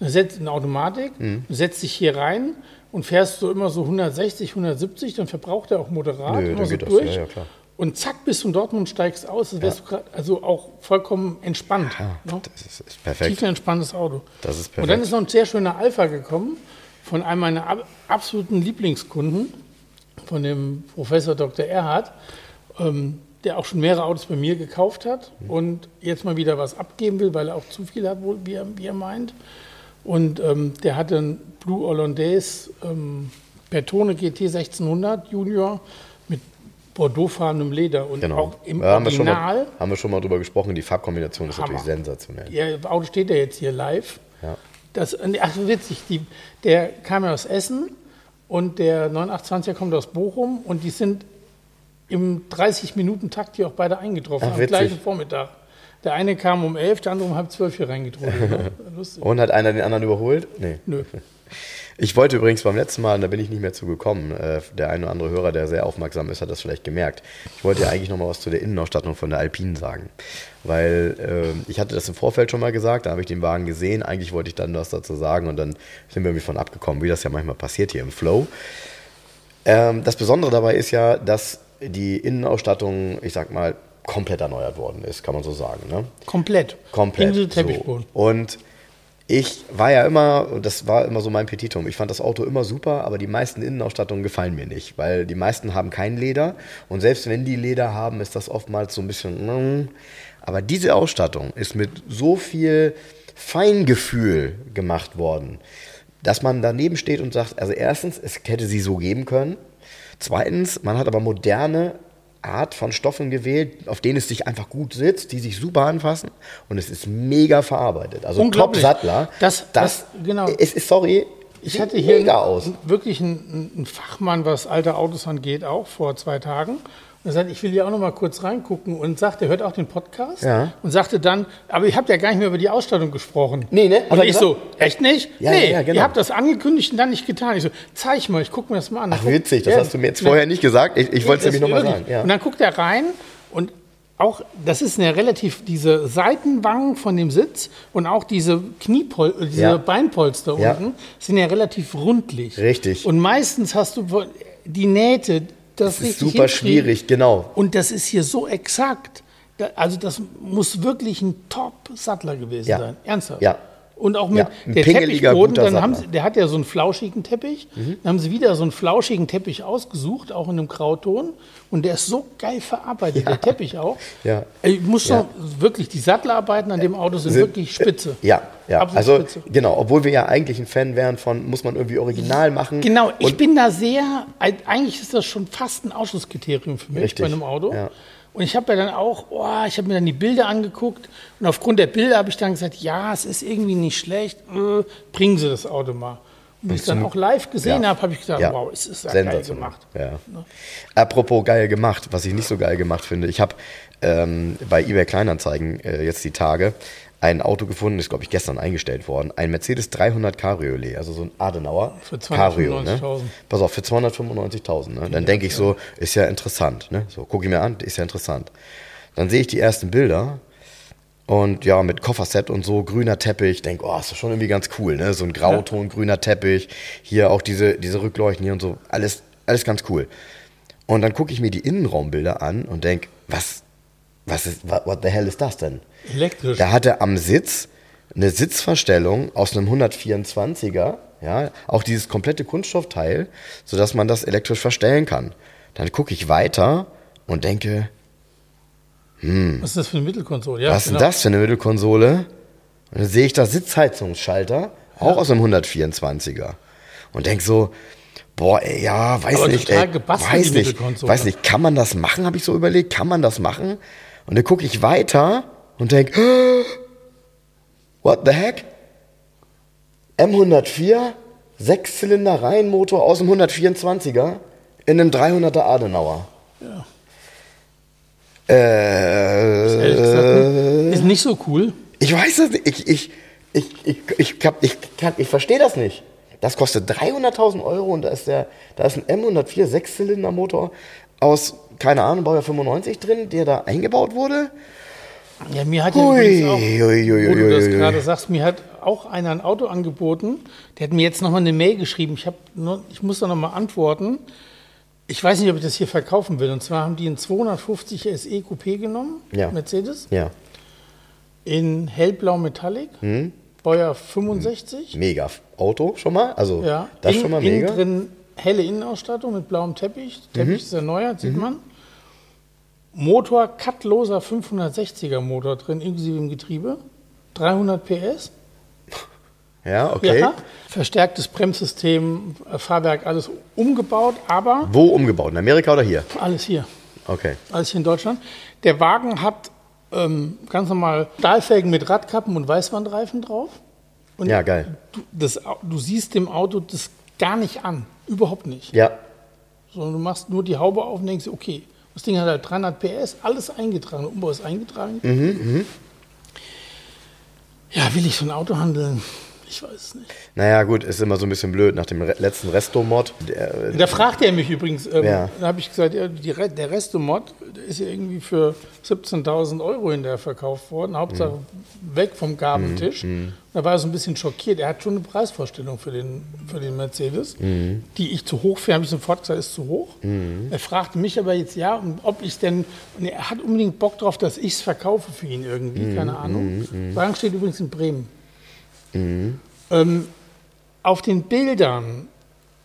Du setzt in Automatik, mhm. setzt dich hier rein und fährst du immer so 160, 170, dann verbraucht er auch moderat Nö, immer so durch. Ja, ja, und zack, bist du in Dortmund steigst aus, das wärst ja. du grad, also auch vollkommen entspannt. Ja, ne? Das ist, perfekt. Tief entspanntes Auto. Das ist perfekt. Und dann ist noch ein sehr schöner Alpha gekommen von einem meiner ab, absoluten Lieblingskunden, von dem Professor Dr. Erhard, ähm, der auch schon mehrere Autos bei mir gekauft hat mhm. und jetzt mal wieder was abgeben will, weil er auch zu viel hat, wie, er, wie er meint. Und ähm, der hatte einen Blue Hollandaise ähm, Bertone GT 1600 Junior mit Bordeauxfarbenem Leder und genau. auch im haben Original. Wir mal, haben wir schon mal drüber gesprochen, die Farbkombination ist Hammer. natürlich sensationell. Ja, Auto steht ja jetzt hier live. Ja. Das, ach, witzig, die, der kam ja aus Essen und der 928er kommt aus Bochum und die sind im 30-Minuten-Takt hier auch beide eingetroffen ach, am gleichen Vormittag. Der eine kam um elf, der andere um halb zwölf hier reingetrudelt. Ne? Und hat einer den anderen überholt? Nee. Nö. Ich wollte übrigens beim letzten Mal, und da bin ich nicht mehr zu gekommen, äh, der eine oder andere Hörer, der sehr aufmerksam ist, hat das vielleicht gemerkt. Ich wollte ja eigentlich noch mal was zu der Innenausstattung von der Alpine sagen. Weil äh, ich hatte das im Vorfeld schon mal gesagt, da habe ich den Wagen gesehen. Eigentlich wollte ich dann was dazu sagen und dann sind wir irgendwie von abgekommen, wie das ja manchmal passiert hier im Flow. Ähm, das Besondere dabei ist ja, dass die Innenausstattung, ich sag mal, komplett erneuert worden ist, kann man so sagen. Ne? Komplett. Komplett. So. Teppichboden. Und ich war ja immer, das war immer so mein Petitum, ich fand das Auto immer super, aber die meisten Innenausstattungen gefallen mir nicht, weil die meisten haben kein Leder und selbst wenn die Leder haben, ist das oftmals so ein bisschen. mm. Aber diese Ausstattung ist mit so viel Feingefühl gemacht worden, dass man daneben steht und sagt, also erstens, es hätte sie so geben können. Zweitens, man hat aber moderne Art von Stoffen gewählt, auf denen es sich einfach gut sitzt, die sich super anfassen und es ist mega verarbeitet. Also Unglaublich. Top-Sattler. Das- das, das- genau. Es ist, sorry, Ich hatte hier mega aus. wirklich einen, einen Fachmann, was alte Autos angeht, auch vor zwei Tagen. Und sagte, ich will hier auch noch mal kurz reingucken und sagt, er hört auch den Podcast Ja. und sagte dann, aber ihr habt ja gar nicht mehr über die Ausstattung gesprochen. Nee, ne? Und ich so, echt nicht? Ja, nee, ja, ja, genau. ihr habt das angekündigt und dann nicht getan. Ich so, zeig mal, ich gucke mir das mal an. Ach, witzig, das hast du mir jetzt vorher nicht gesagt. Ich, ich wollte es nämlich nochmal wirklich. sagen. Und dann guckt er rein und auch, das ist eine relativ, diese Seitenwangen von dem Sitz und auch diese Kniepol diese Ja. Beinpolster Ja. unten sind ja relativ rundlich. Richtig. Und meistens hast du die Nähte, das, Das ist super schwierig, genau. Und das ist hier so exakt. Also das muss wirklich ein Top-Sattler gewesen Ja. sein. Ernsthaft. Ja. Und auch mit Ja, der Teppichboden, dann haben. Mhm. sie, der hat ja so einen flauschigen Teppich. Dann haben sie wieder so einen flauschigen Teppich ausgesucht, auch in einem Grauton. Und der ist so geil verarbeitet, der Teppich auch. Ja. Ich muss Ja. sagen, wirklich, die Sattlerarbeiten an dem Auto sind, Sind- wirklich spitze. Ja, ja. Absolut Also spitze. genau, obwohl wir ja eigentlich ein Fan wären von, muss man irgendwie original machen. Genau, ich bin da sehr, eigentlich ist das schon fast ein Ausschlusskriterium für mich Richtig, bei einem Auto. ja. Und ich habe ja dann auch, oh, ich habe mir dann die Bilder angeguckt und aufgrund der Bilder habe ich dann gesagt, ja, es ist irgendwie nicht schlecht, äh, bringen Sie das Auto mal. Und wie ich es dann auch live gesehen Ja. habe, habe ich gedacht, Ja. wow, es ist ja geil gemacht. Ja. Apropos geil gemacht, was ich nicht so geil gemacht finde. Ich habe ähm, bei eBay Kleinanzeigen äh, jetzt die Tage ein Auto gefunden, ist glaube ich gestern eingestellt worden. Ein Mercedes 300 Cabriolet, also so ein Adenauer Für Cabrio. Ne? 295.000. Pass auf, für 295.000. Ne? Dann denke ich so, ist ja interessant. Ne? So, gucke ich mir an, ist ja interessant. Dann sehe ich die ersten Bilder und ja, mit Kofferset und so, grüner Teppich, denke, oh, ist doch schon irgendwie ganz cool, ne? So ein Grauton, grüner Teppich, hier auch diese, diese Rückleuchten hier und so, alles, alles ganz cool. Und dann gucke ich mir die Innenraumbilder an und denke, was, was ist, what, the hell ist das denn? Elektrisch. Da hatte am Sitz eine Sitzverstellung aus einem 124er, ja, auch dieses komplette Kunststoffteil, sodass man das elektrisch verstellen kann. Dann gucke ich weiter und denke, Was ist das für eine Mittelkonsole? Ja, was ist denn genau. das für eine Mittelkonsole? Und dann sehe ich da Sitzheizungsschalter, auch aus einem 124er. Und denk so, boah, ey, ja, weiß Aber nicht, ey, weiß nicht, weiß nicht, kann man das machen, habe ich so überlegt, kann man das machen? Und dann gucke ich weiter und denk, what the heck? M104, Sechszylinder Reihenmotor aus dem 124er in einem 300er Adenauer. Ja. Äh, gesagt, ist nicht so cool. Ich weiß das nicht. Ich, ich, ich, ich, ich, hab- ich, kann- ich verstehe das nicht. Das kostet 300.000 Euro und da ist, der, da ist ein M104 Sechszylindermotor aus, keine Ahnung, Baujahr 95 drin, der da eingebaut wurde. Ja, mir hat ja übrigens auch, wo du das gerade sagst, mir hat auch einer ein Auto angeboten, der hat mir jetzt nochmal eine Mail geschrieben. Ich, hab nur, ich muss da nochmal antworten. Ich weiß nicht, ob ich das hier verkaufen will. Und zwar haben die einen 250 SE Coupé genommen, Ja. Mercedes, Ja, in hellblau Metallic, Hm? Baujahr 65. mega Auto schon mal. Also Ja, das in, schon mal innen mega. Mhm. drin helle Innenausstattung mit blauem Teppich. Teppich ist erneuert, sieht man. Motor, cutloser 560er Motor drin, inklusive dem Getriebe. 300 PS. Ja, okay. Ja. Verstärktes Bremssystem, äh, Fahrwerk, alles umgebaut, aber Wo umgebaut? In Amerika oder hier? alles hier. Okay. Alles hier in Deutschland. Der Wagen hat ähm, ganz normal Stahlfelgen mit Radkappen und Weißwandreifen drauf. Und Ja, geil. Du, das, du siehst dem Auto das gar nicht an. Überhaupt nicht. Ja, Sondern du machst nur die Haube auf und denkst, okay, das Ding hat halt 300 PS, alles eingetragen, der Umbau ist eingetragen. Mhm, Ja, will ich so ein Auto handeln? Ich weiß es nicht. Naja, gut, ist immer so ein bisschen blöd. Nach dem Re letzten Resto-Mod. der- Da fragt er mich übrigens, ähm, Ja. da habe ich gesagt, ja, die, der Restomod ist ja irgendwie für 17.000 Euro hinterher verkauft worden, Hauptsache Mhm. weg vom Gabentisch. Da war er so ein bisschen schockiert. Er hat schon eine Preisvorstellung für den, für den Mercedes, Mhm. die ich zu hoch finde, habe ich sofort gesagt, ist zu hoch. Er fragte mich aber jetzt, ja, ob ich denn, und er hat unbedingt Bock drauf, dass ich es verkaufe für ihn irgendwie, Mhm. keine Ahnung. Wagen steht übrigens in Bremen. Ähm, auf den Bildern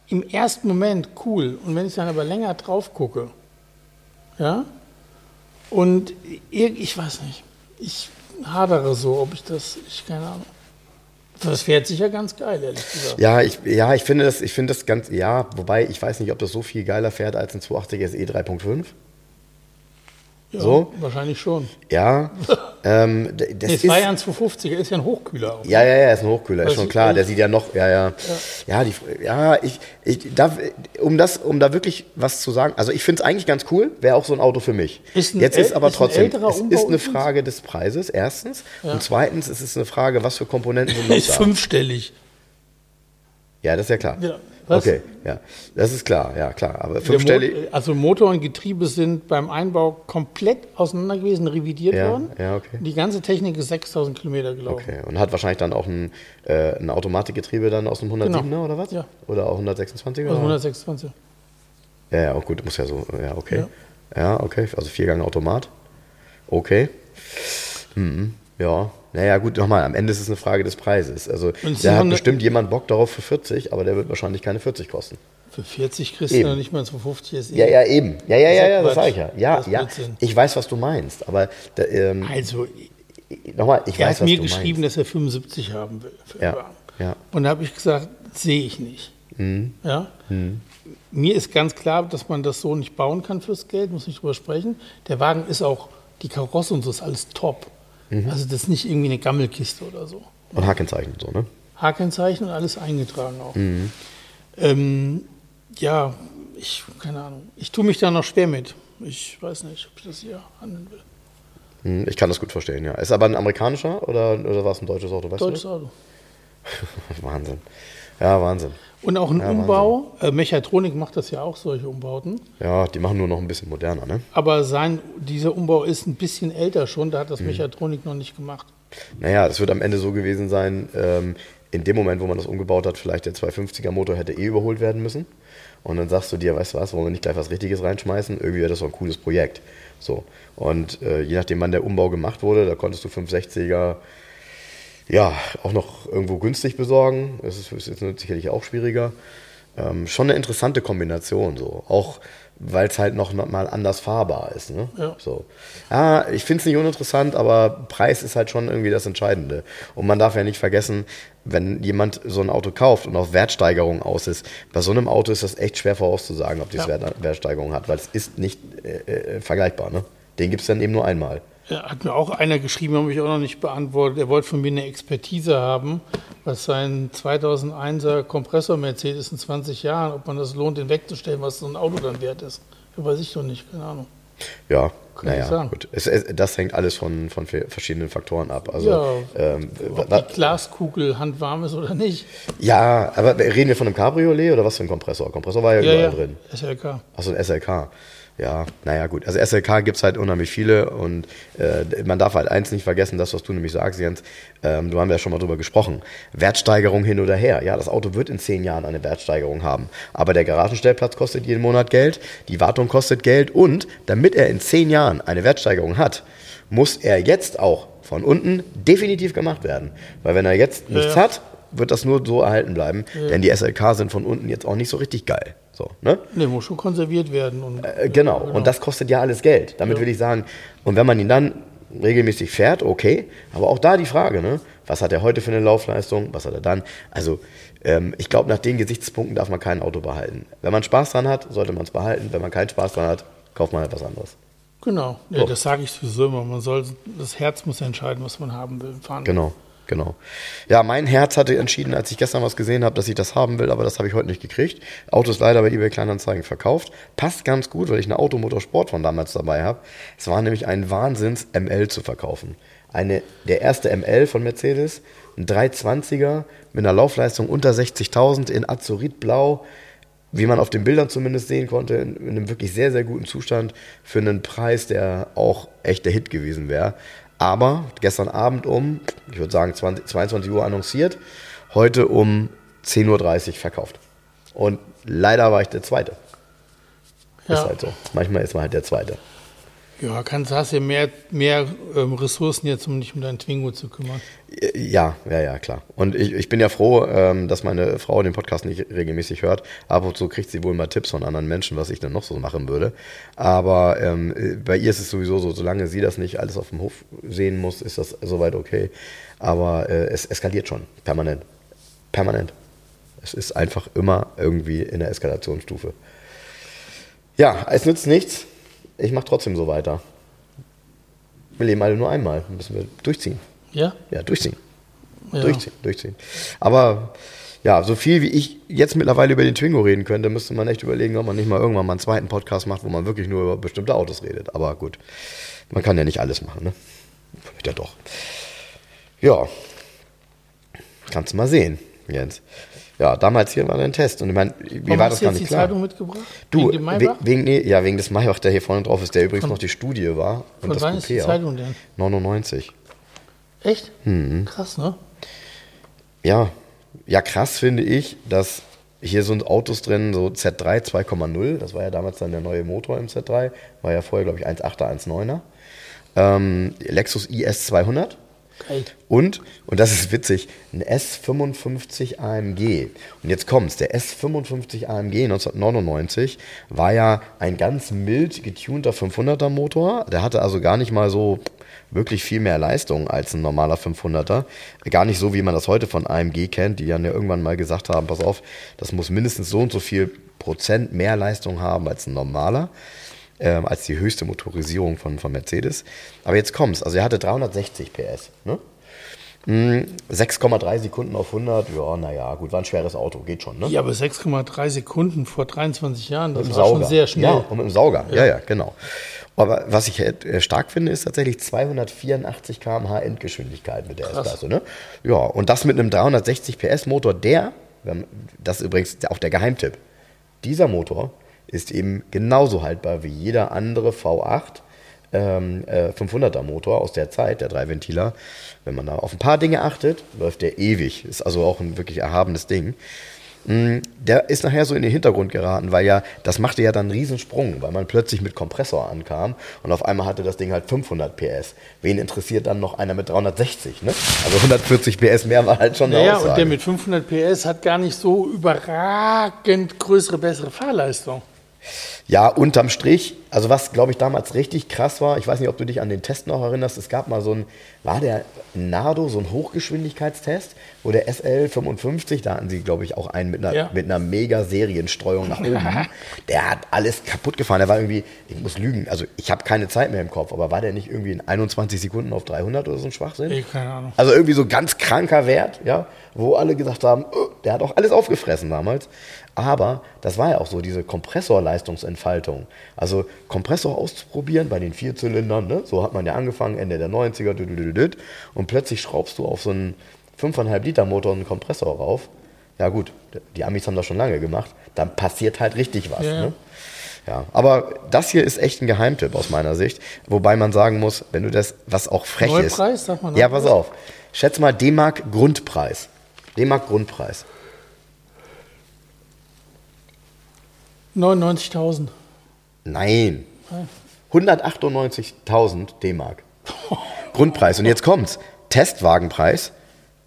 im ersten Moment cool und wenn ich dann aber länger drauf gucke, ja, und ir- ich weiß nicht, ich hadere so, ob ich das, ich keine Ahnung. Das fährt sicher ganz geil, ehrlich gesagt. Ja, ich, ja, ich finde das, ich finde das ganz, ja, wobei ich weiß nicht, ob das so viel geiler fährt als ein 280 SE 3.5. Ja, so? Wahrscheinlich schon. Ja, ähm, das Nee, ist, war ja ein 250er, ist ja ein Hochkühler auch. ja, ja, ja, ist ein Hochkühler, ist schon klar. Der sieht ja noch, ja, ja, ja, die, ja, ich, ich darf, um das, um da wirklich was zu sagen. Also ich finde es eigentlich ganz cool, wäre auch so ein Auto für mich. Ist ein Jetzt ist aber ist trotzdem, es ist eine? Frage des Preises erstens und zweitens ist es eine Frage, was für Komponenten sind noch Ist fünfstellig. Ja, das ist ja klar. Ja, was? Okay, ja, das ist klar, ja klar. Aber fünfstellig. Mo- also Motor und Getriebe sind beim Einbau komplett auseinander gewesen, revidiert Ja, worden. ja, okay. Die ganze Technik ist 6000 Kilometer gelaufen. Okay, und hat wahrscheinlich dann auch ein, äh, ein Automatikgetriebe dann aus dem 107er Genau. oder was? Ja. Oder auch 126er? Also 126. Ja, ja, auch gut, muss ja so, ja, okay. Ja, okay, also Viergang Automat. Okay. Mhm. Ja, naja, gut, nochmal, am Ende ist es eine Frage des Preises. Also, da ist hat bestimmt jemand Bock darauf für 40, aber der wird wahrscheinlich keine 40 kosten. Für 40 kriegst du Eben. noch nicht mal ein 250 SE. Ja, ja, eben. Ja, ja, ist ja, ja das sage ich ja. Ja, ist ja, ich weiß, was du meinst, aber da, ähm, Also, nochmal, ich er weiß, hat mir du geschrieben, meinst. dass er 75 haben will. Für den Ja, Wagen. ja. Und da habe ich gesagt, sehe ich nicht. Mhm. Ja? Mir ist ganz klar, dass man das so nicht bauen kann fürs Geld, muss nicht drüber sprechen. Der Wagen ist auch, die Karosse und so ist alles top. Mhm. Also das ist nicht irgendwie eine Gammelkiste oder so. Und Hakenzeichen und so, ne? Hakenzeichen und alles eingetragen auch. Mhm. Ähm, ja, ich, keine Ahnung. Ich tue mich da noch schwer mit. Ich weiß nicht, ob ich das hier handeln will. Hm, Ich kann das gut verstehen, ja. Ist aber ein amerikanischer oder, oder war es ein deutsches Auto? Weißt Deutsches du Auto. Wahnsinn. Ja, Wahnsinn. Und auch ein Ja, Umbau. Äh, Mechatronik macht das ja auch, solche Umbauten. Ja, die machen nur noch ein bisschen moderner, ne? Aber sein, dieser Umbau ist ein bisschen älter schon, da hat Mhm. das Mechatronik noch nicht gemacht. Naja, es wird am Ende so gewesen sein, ähm, in dem Moment, wo man das umgebaut hat, vielleicht der 250er Motor hätte eh überholt werden müssen. Und dann sagst du dir, weißt du was, wollen wir nicht gleich was Richtiges reinschmeißen? Irgendwie wäre das doch ein cooles Projekt. So. Und äh, je nachdem, wann der Umbau gemacht wurde, da konntest du 560er ja auch noch irgendwo günstig besorgen. Das ist, ist jetzt sicherlich auch schwieriger. Ähm, schon eine interessante Kombination, so. Auch weil es halt noch mal anders fahrbar ist. Ne? Ja. So. Ja, ich finde es nicht uninteressant, aber Preis ist halt schon irgendwie das Entscheidende. Und man darf ja nicht vergessen, wenn jemand so ein Auto kauft und auf Wertsteigerung aus ist, bei so einem Auto ist das echt schwer vorauszusagen, ob das Ja. Wert, Wertsteigerung hat, weil es ist nicht äh, äh, vergleichbar. Ne? Den gibt es dann eben nur einmal. Ja, hat mir auch einer geschrieben, habe ich auch noch nicht beantwortet. Er wollte von mir eine Expertise haben, was sein 2001er Kompressor Mercedes in 20 Jahren, ob man das lohnt, den wegzustellen, was so ein Auto dann wert ist. Ja, weiß ich doch nicht, keine Ahnung. Ja, Kann ich naja, sagen. gut. Es, es, das hängt alles von, von verschiedenen Faktoren ab. Also, Ja, ähm, Ob die Glaskugel handwarm ist oder nicht. ja, aber reden wir von einem Cabriolet oder was für ein Kompressor? Kompressor war ja, Ja, überall ja, drin. SLK. Achso, ein SLK. Ja, naja, gut. Also SLK gibt es halt unheimlich viele und äh, man darf halt eins nicht vergessen, das, was du nämlich sagst, Jens, ähm, du haben ja schon mal drüber gesprochen. Wertsteigerung hin oder her. Ja, das Auto wird in zehn Jahren eine Wertsteigerung haben. Aber der Garagenstellplatz kostet jeden Monat Geld, die Wartung kostet Geld und damit er in zehn Jahren eine Wertsteigerung hat, muss er jetzt auch von unten definitiv gemacht werden. Weil wenn er jetzt nichts ja. hat, wird das nur so erhalten bleiben. Denn die SLK sind von unten jetzt auch nicht so richtig geil. So, ne? Ne, muss schon konserviert werden. Und, Äh, genau. und das kostet ja alles Geld. Damit Ja. will ich sagen, und wenn man ihn dann regelmäßig fährt, okay, aber auch da die Frage, ne? was hat er heute für eine Laufleistung, was hat er dann? Also ähm, ich glaube, nach den Gesichtspunkten darf man kein Auto behalten. Wenn man Spaß dran hat, sollte man es behalten. Wenn man keinen Spaß dran hat, kauft man etwas anderes. Genau, ja, So. das sage ich sowieso immer. Man soll, das Herz muss entscheiden, was man haben will. Fahren. Genau. Genau. Ja, mein Herz hatte entschieden, als ich gestern was gesehen habe, dass ich das haben will, aber das habe ich heute nicht gekriegt. Auto ist leider bei eBay Kleinanzeigen verkauft. Passt ganz gut, weil ich eine Automotorsport von damals dabei habe. Es war nämlich ein Wahnsinns, ML zu verkaufen. Eine, der erste ML von Mercedes, ein 320er mit einer Laufleistung unter 60.000 in Azuritblau, wie man auf den Bildern zumindest sehen konnte, in, in einem wirklich sehr, sehr guten Zustand für einen Preis, der auch echt der Hit gewesen wäre. Aber gestern Abend um, ich würde sagen 20, 22 Uhr annonciert, heute um 10.30 Uhr verkauft. Und leider war ich der Zweite. Ja. Ist halt so. Manchmal ist man halt der Zweite. Ja, kannst, hast ja mehr, mehr ähm, Ressourcen jetzt, um dich um deinen Twingo zu kümmern. Ja, ja, ja, klar. Und ich, ich bin ja froh, ähm, dass meine Frau den Podcast nicht regelmäßig hört. Ab und zu kriegt sie wohl mal Tipps von anderen Menschen, was ich dann noch so machen würde. Aber ähm, bei ihr ist es sowieso so, solange sie das nicht alles auf dem Hof sehen muss, ist das soweit okay. Aber äh, es eskaliert schon, permanent. Permanent. Es ist einfach immer irgendwie in der Eskalationsstufe. Ja, es nützt nichts ich mache trotzdem so weiter. Wir leben alle nur einmal. Müssen wir durchziehen. Ja? Ja, durchziehen. Ja. Durchziehen, durchziehen. Aber ja, so viel wie ich jetzt mittlerweile über den Twingo reden könnte, müsste man echt überlegen, ob man nicht mal irgendwann mal einen zweiten Podcast macht, wo man wirklich nur über bestimmte Autos redet. Aber gut, man kann ja nicht alles machen, ne? Vielleicht ja doch. Ja, kannst du mal sehen, Jens. Ja, damals hier war ein Test. Und ich meine, wie war das gar nicht klar? Hast du die Zeitung mitgebracht? Du, wegen dem Maybach? Wegen, nee, ja, wegen des Maybach, der hier vorne drauf ist, der übrigens Von, noch die Studie war. Und von wann Coupé ist die Zeitung denn? 99. Echt? Mhm. Krass, ne? Ja, ja, krass finde ich, dass hier sind Autos drin, so Z3 2,0, das war ja damals dann der neue Motor im Z3, war ja vorher, glaube ich, 1,8er, 1,9er. Ähm, Lexus IS 200 Und, und das ist witzig, ein S55 AMG. Und jetzt kommt's, der S55 AMG 1999 war ja ein ganz mild getunter 500er Motor. Der hatte also gar nicht mal so wirklich viel mehr Leistung als ein normaler 500er. Gar nicht so, wie man das heute von AMG kennt, die dann ja irgendwann mal gesagt haben, pass auf, das muss mindestens so und so viel Prozent mehr Leistung haben als ein normaler ähm, als die höchste Motorisierung von, von Mercedes. Aber jetzt kommt's. Also er hatte 360 PS. Ne? 6,3 hm, Sekunden auf 100, ja, naja, gut, war ein schweres Auto, geht schon, ne? Ja, aber 6,3 Sekunden vor 23 Jahren, das war Sauger. schon sehr schnell. Ja, und mit dem Sauger, ja, ja, ja genau. Aber was ich äh, stark finde, ist tatsächlich 284 km/h Endgeschwindigkeit mit der S-Klasse, ne? Ja, und das mit einem 360 PS Motor, der, das ist übrigens auch der Geheimtipp, dieser Motor ist eben genauso haltbar wie jeder andere V8 ähm, äh, 500er Motor aus der Zeit, der Dreiventiler. Wenn man da auf ein paar Dinge achtet, läuft der ewig. Ist also auch ein wirklich erhabenes Ding. Mm, der ist nachher so in den Hintergrund geraten, weil ja, das machte ja dann einen Riesensprung, weil man plötzlich mit Kompressor ankam und auf einmal hatte das Ding halt 500 PS. Wen interessiert dann noch einer mit 360, ne? Also 140 PS mehr war halt schon eine naja, Aussage. und der mit 500 PS hat gar nicht so überragend größere, bessere Fahrleistung. Ja, unterm Strich, also was glaube ich damals richtig krass war, ich weiß nicht, ob du dich an den Test noch erinnerst, es gab mal so ein, war der Nardo, so ein Hochgeschwindigkeitstest, wo der SL55, da hatten sie glaube ich auch einen mit einer, ja. mit einer Mega-Serienstreuung nach oben, der hat alles kaputt gefahren, der war irgendwie, ich muss lügen, also ich habe keine Zeit mehr im Kopf, aber war der nicht irgendwie in 21 Sekunden auf 300 oder so ein Schwachsinn? Ich keine Ahnung. Also irgendwie so ganz kranker Wert, ja, wo alle gesagt haben, oh, der hat auch alles aufgefressen damals. Aber das war ja auch so, diese Kompressorleistungsentfaltung. Also Kompressor auszuprobieren bei den Vierzylindern, ne? so hat man ja angefangen, Ende der 90er, und plötzlich schraubst du auf so einen 5,5 Liter Motor einen Kompressor rauf. Ja gut, die Amis haben das schon lange gemacht. Dann passiert halt richtig was. Ja. Ne? Ja, aber das hier ist echt ein Geheimtipp aus meiner Sicht. Wobei man sagen muss, wenn du das, was auch frech Neupreis, ist. Sagt man ja, pass auf. Schätz mal D-Mark Grundpreis. D-Mark Grundpreis. 99.000. Nein. 198.000 D-Mark. Grundpreis. Und jetzt kommt's. Testwagenpreis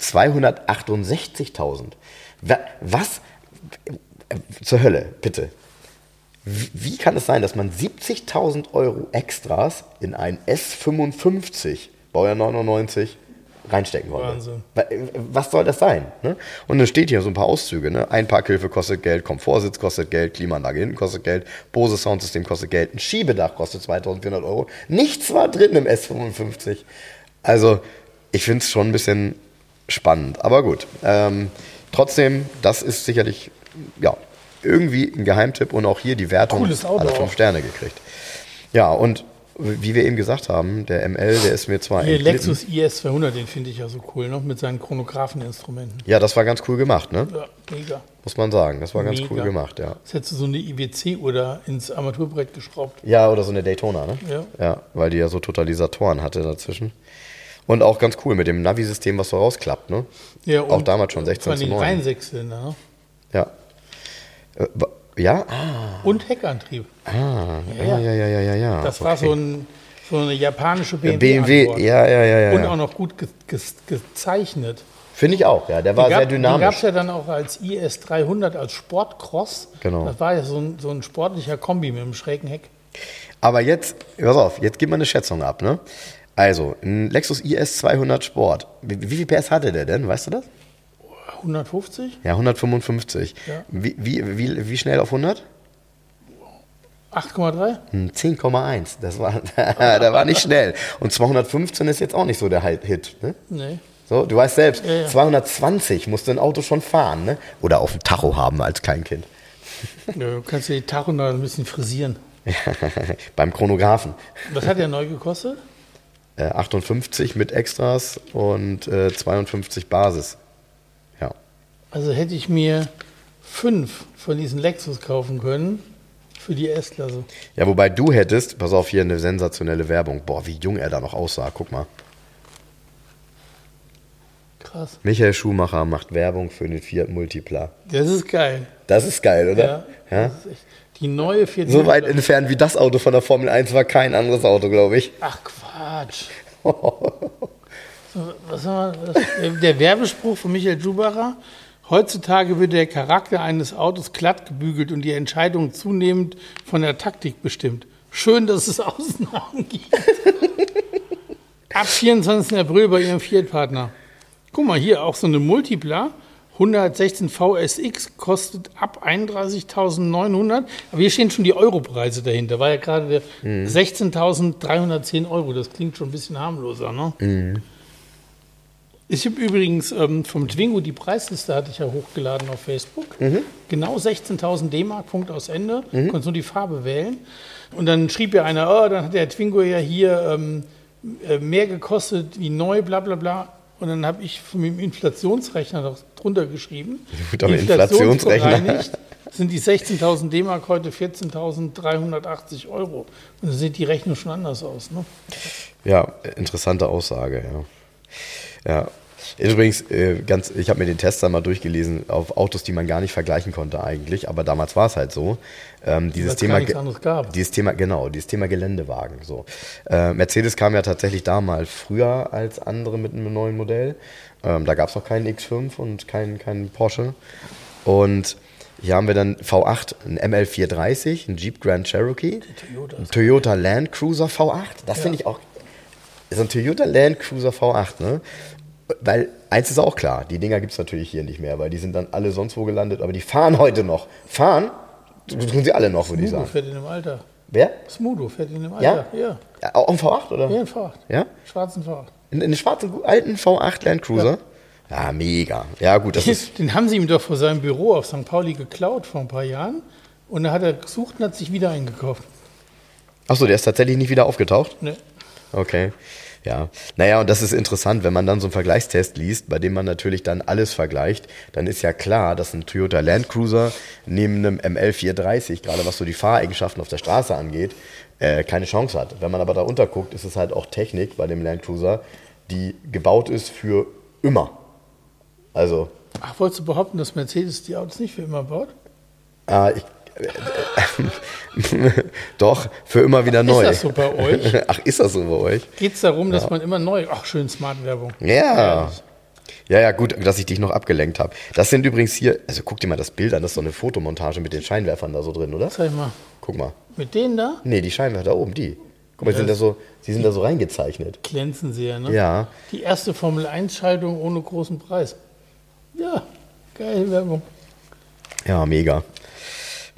268.000. Was zur Hölle, bitte. Wie kann es sein, dass man 70.000 Euro Extras in ein S55, Baujahr 99, reinstecken wollte. Wahnsinn. Was soll das sein? Ne? Und dann steht hier so ein paar Auszüge. Ne? Einparkhilfe kostet Geld, Komfortsitz kostet Geld, Klimaanlage hinten kostet Geld, Bose Soundsystem kostet Geld, ein Schiebedach kostet 2400 Euro. Nichts war drin im S55. Also ich finde es schon ein bisschen spannend. Aber gut. Ähm, trotzdem, das ist sicherlich, ja, irgendwie ein Geheimtipp und auch hier die Wertung Cooles Auto alle fünf. Sterne gekriegt. Ja, und wie wir eben gesagt haben, der ML, der ist mir zwar entglitten. Lexus IS 200, den finde ich ja so cool, noch mit seinen Chronographeninstrumenten. Ja, das war ganz cool gemacht, ne? Ja, mega. Muss man sagen. Das war ganz Mega. cool gemacht, ja. Jetzt hättest du so eine IWC-Uhr da ins Armaturbrett geschraubt. Ja, oder so eine Daytona, ne? Ja. Ja, weil die ja so Totalisatoren hatte dazwischen. Und auch ganz cool mit dem Navi-System, was so rausklappt, ne? Ja, Auch damals schon 16 Vor allem zu den 9. Reinsechszylinder, ne? Ja. Ja? Ah, Und Heckantrieb. ah, Ja, ja, ja. ja, ja, ja. Das war okay. so, ein, so eine japanische BMW. BMW, ja, ja, ja, ja. Und auch noch gut ge ge gezeichnet. Finde ich auch, ja. Der war Den sehr gab- Den gab dynamisch. es ja dann auch als IS 300 als Sportcross. Genau. Das war ja so ein, so ein sportlicher Kombi mit einem schrägen Heck. Aber jetzt, pass auf, jetzt gib mal eine Schätzung ab, ne? Also, ein Lexus IS 200 Sport. Wie, wie viel PS hatte der denn? Weißt du das? 150? Ja, 155. Ja. Wie, wie, wie, wie schnell auf 100? 8,3? Hm, 10,1. Das war, der war nicht schnell. Und 215 ist jetzt auch nicht so der Hit. Ne? Nee. So, du weißt selbst, Ja, ja. 220 musst du ein Auto schon fahren, ne? Oder auf dem Tacho haben als Kleinkind. Ja, Du kannst dir die Tacho noch ein bisschen frisieren. Beim Chronographen. Was hat der neu gekostet? Äh, 58 mit Extras und äh, 52 Basis. Ja. Also hätte ich mir fünf von diesen Lexus kaufen können für die S-Klasse. Ja, wobei du hättest, pass auf, hier eine sensationelle Werbung. Boah, wie jung er da noch aussah. Guck mal. Krass. Michael Schumacher macht Werbung für den Fiat Multipla. Das ist geil. Das ist geil, oder? Ja. Echt die neue 4 So weit entfernt wie das Auto von der Formel 1 war kein anderes Auto, glaube ich. Ach Quatsch. was wir, das, der Werbespruch von Michael Schumacher. Heutzutage wird der Charakter eines Autos glatt gebügelt und die Entscheidung zunehmend von der Taktik bestimmt. Schön, dass es Ausnahmen gibt. Ab 24. April bei Ihrem Fiat-Partner. Guck mal, hier auch so eine Multipla. 116 VSX kostet ab 31.900. Aber hier stehen schon die Europreise dahinter. War ja gerade der 16.310 Euro. Das klingt schon ein bisschen harmloser, ne? Ich habe übrigens ähm, vom Twingo die Preisliste hatte ich ja hochgeladen auf Facebook. Genau 16.000 D-Mark, Punkt aus Ende. Du konntest nur die Farbe wählen. Und dann schrieb ja einer, oh, dann hat der Twingo ja hier ähm, äh, mehr gekostet wie neu, bla bla bla. Und dann habe ich von dem Inflationsrechner noch drunter geschrieben. Gut, am Inflationsrechner. sind die 16.000 D-Mark heute 14.380 Euro. Und dann sieht die Rechnung schon anders aus. Ne? Ja, interessante Aussage, ja. Ja. Übrigens, äh, ganz, ich habe mir den Test dann mal durchgelesen auf Autos, die man gar nicht vergleichen konnte eigentlich, aber damals war es halt so. Ähm, dieses Thema, dieses Thema, genau, dieses Thema Geländewagen. So. Äh, Mercedes kam ja tatsächlich damals früher als andere mit einem neuen Modell. Ähm, da gab es noch keinen X5 und keinen keinen Porsche. Und hier haben wir dann V8, ein ML430, ein Jeep Grand Cherokee, Toyota. ein Toyota Land Cruiser V8. Das finde ich auch so ein Toyota Land Cruiser V8, ne? Weil eins ist auch klar, die Dinger gibt es natürlich hier nicht mehr, weil die sind dann alle sonst wo gelandet, aber die fahren heute noch. Fahren tun sie alle noch, würde ich Smudo sagen. fährt in dem Alter. Wer? Smudo fährt in dem Ja? Alter. Ja. ja auch ein V8, oder? Ja, ein Fahrrad. Ja? Schwarzen Fahrrad. In, in einem schwarzen, alten V8 Land Cruiser? Ja, mega. Ja, gut, das ist. Den haben sie ihm doch vor seinem Büro auf St. Pauli geklaut vor ein paar Jahren. Und da hat er gesucht und hat sich wieder eingekauft. Achso, der ist tatsächlich nicht wieder aufgetaucht? Ne? Okay. Ja, naja, und das ist interessant, wenn man dann so einen Vergleichstest liest, bei dem man natürlich dann alles vergleicht, dann ist ja klar, dass ein Toyota Land Cruiser neben einem ML430, gerade was so die Fahreigenschaften auf der Straße angeht, äh, keine Chance hat. Wenn man aber da guckt, ist es halt auch Technik bei dem Land Cruiser, die gebaut ist für immer. Also, Ach, wolltest du behaupten, dass Mercedes die Autos nicht für immer baut? äh, ich, doch, für immer wieder neu. das so bei euch? Ach, ist das so bei euch? Geht es darum, dass man immer neu. Ach, schön Smart-Werbung. Ja. Ja, ja, gut, dass ich dich noch abgelenkt habe. Das sind übrigens hier, also guck dir mal das Bild an, das ist so eine Fotomontage mit den Scheinwerfern da so drin, oder? Zeig mal. Guck mal. Mit denen da Nee, die Scheinwerfer da oben, die. Guck mal, die sind da so, die sind da so reingezeichnet. glänzen sie ja, ne? Ja. Die erste Formel-1-Schaltung ohne großen Preis. Ja, geile Werbung. Ja, mega.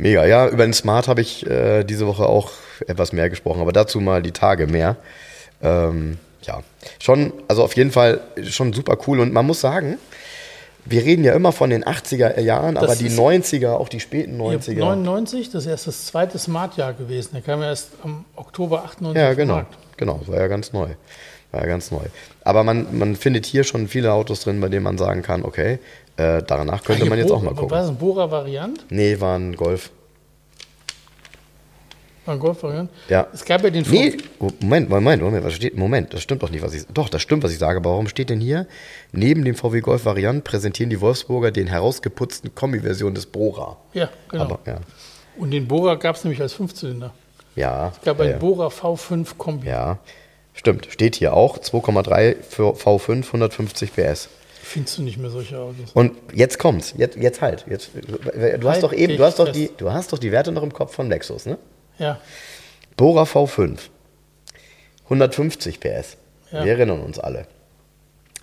Mega. Ja, über den Smart habe ich äh, diese Woche auch etwas mehr gesprochen, aber dazu mal die Tage mehr. Ähm, ja, schon, also auf jeden Fall schon super cool. Und man muss sagen, wir reden ja immer von den 80er Jahren, Das aber die ist- 90er, auch die späten Ja, 90er. 99, das ist erst das zweite Smart-Jahr gewesen. Der kam ja erst am Oktober 98 Ja, genau. Genau, war ja ganz neu. War ja ganz neu. Aber man, man findet hier schon viele Autos drin, bei denen man sagen kann, okay, äh, danach könnte man jetzt auch mal gucken. War das ein Bora-Variant? Nee, war ein Golf. War ein Golf-Variant? Ja. Es gab ja den Nee, oh, Moment, Moment, Moment, was steht? Moment, das stimmt doch nicht, was ich. Doch, das stimmt, was ich sage, aber warum steht denn hier? Neben dem VW Golf Variant präsentieren die Wolfsburger den herausgeputzten Kombi-Version des Bora. Ja, genau. Aber, ja. Und den Bora gab es nämlich als Fünfzylinder. Ja. Es gab einen ja. Bora V5 Kombi. ja. Stimmt, steht hier auch. 2,3 für V5, 150 PS. Findest du nicht mehr solche Autos? Und jetzt kommt's. Jetzt, jetzt halt. Jetzt, du hast Halt doch eben, du hast doch die, du hast doch die Werte noch im Kopf von Lexus, ne? Ja, Bora V5. 150 PS. Ja. Wir erinnern uns alle.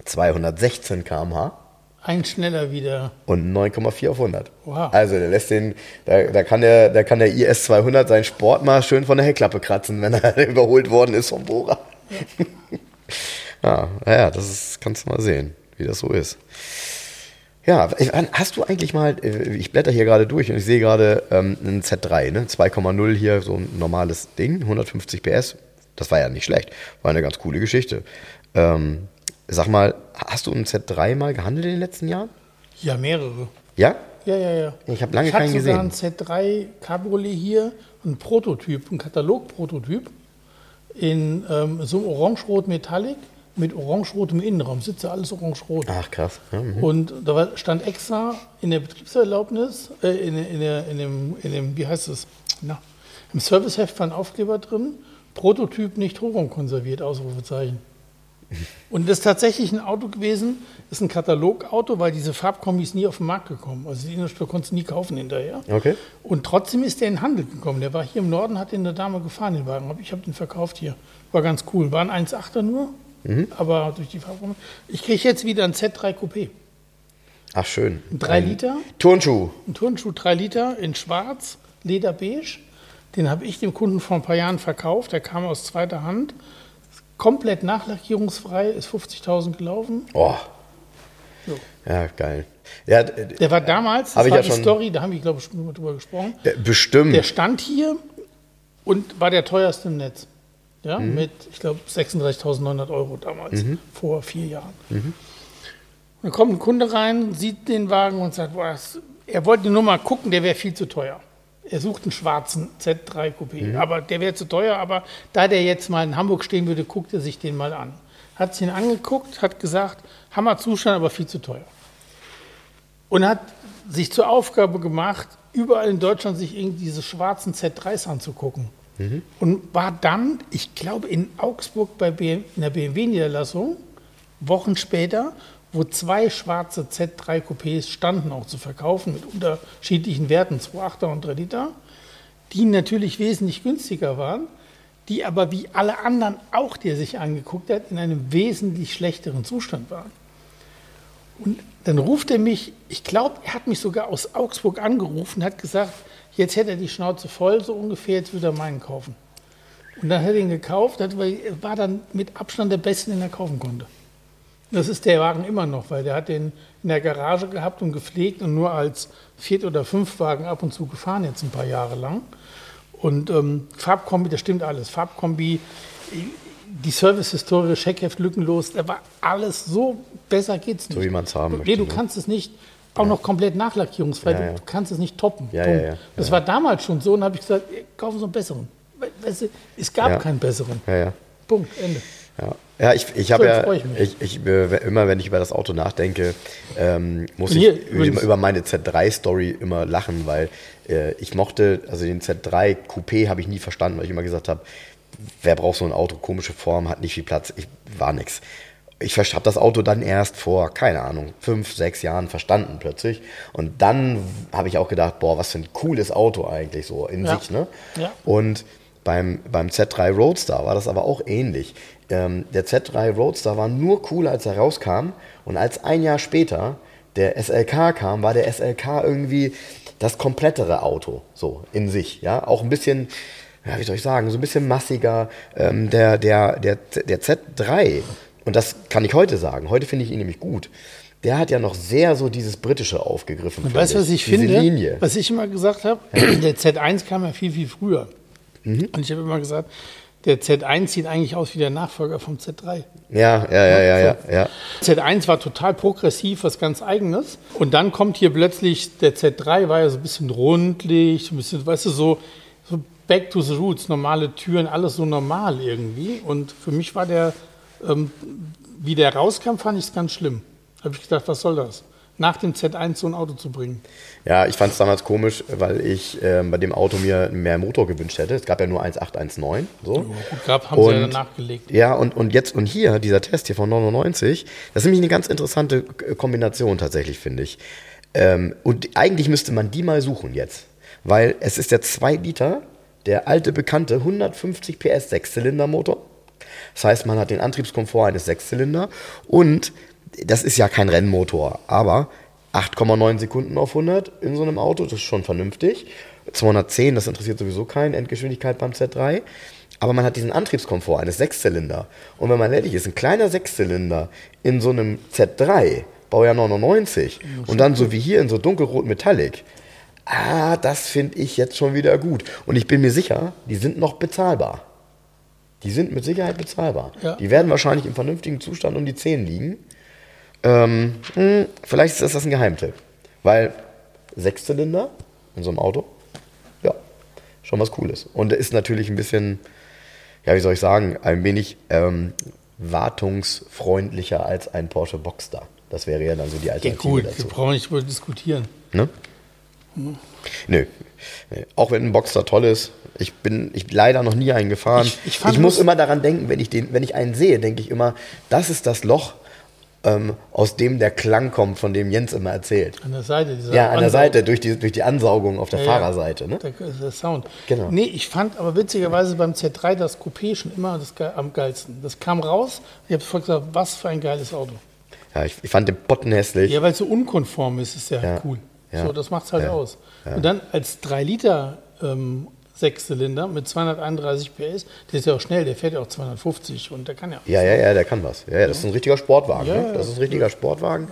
216 km/h ein schneller wieder. und 9,4 auf 100. Wow. Also der lässt den, da, da, kann der, da kann der IS 200 seinen Sport mal schön von der Heckklappe kratzen, wenn er überholt worden ist vom Bora. Ja, ja, ja, das ist, kannst du mal sehen, wie das so ist. Ja, ich- hast du eigentlich mal, äh, ich blätter hier gerade durch und ich sehe gerade ähm, einen Z3, ne? 2,0 hier, so ein normales Ding, 150 PS. Das war ja nicht schlecht, war eine ganz coole Geschichte. Ähm, sag mal, hast du einen Z3 mal gehandelt in den letzten Jahren? Ja, mehrere. Ja? Ja, ja, ja. Ich habe lange ich hatte keinen sogar gesehen. ein Z3 Cabriolet hier, ein Prototyp, ein Katalogprototyp in ähm, so einem orange-rot Metallic mit orange-rotem Innenraum. Sitze alles orange-rot. Ach, krass. Mhm. Und da war, stand extra in der Betriebserlaubnis, äh, in, in, der, in, dem, in dem, wie heißt es? Na, Im Serviceheft war ein Aufkleber drin, Prototyp nicht hochraumkonserviert, Ausrufezeichen. Und das ist tatsächlich ein Auto gewesen, das ist ein Katalogauto, weil diese Farbkombis nie auf den Markt gekommen. Also die konntest du nie kaufen hinterher. Okay. Und trotzdem ist der in den Handel gekommen. Der war hier im Norden, hat den eine Dame gefahren, den Wagen. Ich habe den verkauft hier. War ganz cool. War ein 1,8er nur, aber durch die Farbkombi. Ich kriege jetzt wieder ein Z3 Coupé. Ach, schön. Drei Ein Liter? Turnschuh. Ein Turnschuh 3 Liter in schwarz, lederbeige. Den habe ich dem Kunden vor ein paar Jahren verkauft. Der kam aus zweiter Hand. Komplett nachlackierungsfrei, ist 50.000 gelaufen. Oh. So. Ja, geil. Ja, Der war damals, das Hab ich war ja die Story, da haben wir, glaube ich, schon mal drüber gesprochen. äh, bestimmt. Der stand hier und war der teuerste im Netz. Ja, mit, ich glaube, 36.900 Euro damals, vor vier Jahren. Und dann kommt ein Kunde rein, sieht den Wagen und sagt, boah, das, er wollte nur mal gucken, der wäre viel zu teuer. Er sucht einen schwarzen Z3 Coupé, aber der wäre zu teuer, aber da der jetzt mal in Hamburg stehen würde, guckt er sich den mal an. Hat sich ihn angeguckt, hat gesagt, Hammerzustand, aber viel zu teuer. Und hat sich zur Aufgabe gemacht, überall in Deutschland sich irgendwie diese schwarzen Z3s anzugucken. Und war dann, ich glaube, in Augsburg bei BM, in der BMW-Niederlassung, Wochen später, wo zwei schwarze Z3 Coupés standen, auch zu verkaufen, mit unterschiedlichen Werten, 2,8er und 3 Liter, die natürlich wesentlich günstiger waren, die aber wie alle anderen auch, die er sich angeguckt hat, in einem wesentlich schlechteren Zustand waren. Und dann ruft er mich, ich glaube, er hat mich sogar aus Augsburg angerufen, hat gesagt, jetzt hätte er die Schnauze voll, so ungefähr, jetzt würde er meinen kaufen. Und dann hat er ihn gekauft, hat, war dann mit Abstand der Beste, den er kaufen konnte. Das ist der Wagen immer noch, weil der hat den in der Garage gehabt und gepflegt und nur als Viert- oder Fünfwagen ab und zu gefahren, jetzt ein paar Jahre lang. Und ähm, Farbkombi, das stimmt alles. Farbkombi, die Servicehistorie, Scheckheft lückenlos, da war alles so, besser geht's nicht. So wie man's haben Nee, möchte, du ne? kannst es nicht, auch noch komplett nachlackierungsfrei, ja. du kannst es nicht toppen. Das war damals schon so und habe ich gesagt, kaufen Sie einen besseren. We- Weißt du, es gab keinen besseren. Punkt, Ende. Ja, ja ich, ich habe ja, ich mich. ich, ich, äh, immer wenn ich über das Auto nachdenke, ähm, muss ich hier über, übrigens- über meine Z3-Story immer lachen, weil äh, ich mochte, also den Z3 Coupé habe ich nie verstanden, weil ich immer gesagt habe, wer braucht so ein Auto, komische Form, hat nicht viel Platz, ich war nix. Ich habe das Auto dann erst vor, keine Ahnung, fünf, sechs Jahren verstanden plötzlich. Und dann habe ich auch gedacht, boah, was für ein cooles Auto eigentlich so in Ja. sich. Ne? Ja. Und beim, beim Z3 Roadster war das aber auch ähnlich. Ähm, der Z3 Roadster war nur cool, als er rauskam. Und als ein Jahr später der SLK kam, war der SLK irgendwie das komplettere Auto, so in sich. Ja, auch ein bisschen ja, wie soll ich sagen, so ein bisschen massiger. Ähm, der, der, der, der Z3, und das kann ich heute sagen, heute finde ich ihn nämlich gut. Der hat ja noch sehr so dieses Britische aufgegriffen. Und weißt du, was ich Diese finde? Linie. Was ich immer gesagt habe, der Z1 kam ja viel, viel früher. Mhm. Und ich habe immer gesagt, der Z1 sieht eigentlich aus wie der Nachfolger vom Z3. Ja, ja, ja, ja, ja, ja. Z1 war total progressiv, was ganz Eigenes. Und dann kommt hier plötzlich, der Z3 war ja so ein bisschen rundlich, so ein bisschen, weißt du, so, so back to the roots, normale Türen, alles so normal irgendwie. Und für mich war der, ähm, wie der rauskam, fand ich es ganz schlimm. Habe ich gedacht, was soll das? Nach dem Z1 so ein Auto zu bringen. Ja, ich fand es damals komisch, weil ich ähm, bei dem Auto mir mehr Motor gewünscht hätte. Es gab ja nur 1.819. So. Gut, gab, haben sie ja Und- dann nachgelegt. Ja, und, und jetzt, und hier, dieser Test hier von 99, das ist nämlich eine ganz interessante K- Kombination tatsächlich, finde ich. Ähm, und eigentlich müsste man die mal suchen jetzt. Weil es ist der 2 Liter, der alte bekannte 150 PS Sechszylindermotor. Das heißt, man hat den Antriebskomfort eines Sechszylinder und das ist ja kein Rennmotor, aber 8,9 Sekunden auf 100 in so einem Auto, das ist schon vernünftig. 210, das interessiert sowieso keinen, Endgeschwindigkeit beim Z3. Aber man hat diesen Antriebskomfort eines Sechszylinder. Und wenn man ehrlich ist, ein kleiner Sechszylinder in so einem Z3, Baujahr 99, und dann so wie hier in so dunkelrot Metallic, ah, das finde ich jetzt schon wieder gut. Und ich bin mir sicher, die sind noch bezahlbar. Die sind mit Sicherheit bezahlbar. Ja. Die werden wahrscheinlich im vernünftigen Zustand um die 10 liegen. Ähm, hm, vielleicht ist das ein Geheimtipp. Weil Sechszylinder in so einem Auto, ja, schon was Cooles. Und ist natürlich ein bisschen, ja, wie soll ich sagen, ein wenig ähm, wartungsfreundlicher als ein Porsche Boxster. Das wäre ja dann so die Ja, Alternative gut, dazu. wir brauchen nicht drüber diskutieren. Ne? Nö. Auch wenn ein Boxster toll ist, ich bin ich leider noch nie einen gefahren. Ich- Ich, ich muss immer daran denken, wenn ich, den, wenn ich einen sehe, denke ich immer, das ist das Loch, ähm, aus dem der Klang kommt, von dem Jens immer erzählt. An der Seite. Dieser Ja, an der Ansau- Seite, durch die, durch die Ansaugung auf der Ja. Fahrerseite. Ne? Der, der Sound. Genau. Nee, ich fand aber witzigerweise beim Z3 das Coupé schon immer das, am geilsten. Das kam raus, ich habe sofort gesagt, was für ein geiles Auto. Ja, ich, ich fand den Potten hässlich. Ja, weil es so unkonform ist, ist ja, Ja. cool. Ja. So, das macht es halt Ja. Und dann als 3 Liter ähm, Sechszylinder mit 231 PS, der ist ja auch schnell, der fährt ja auch 250 und der kann ja. Ja, ja, ja, der kann was. Ja, ja, das ist ein richtiger Sportwagen. Ja, ne? Das ist ein richtiger Sportwagen.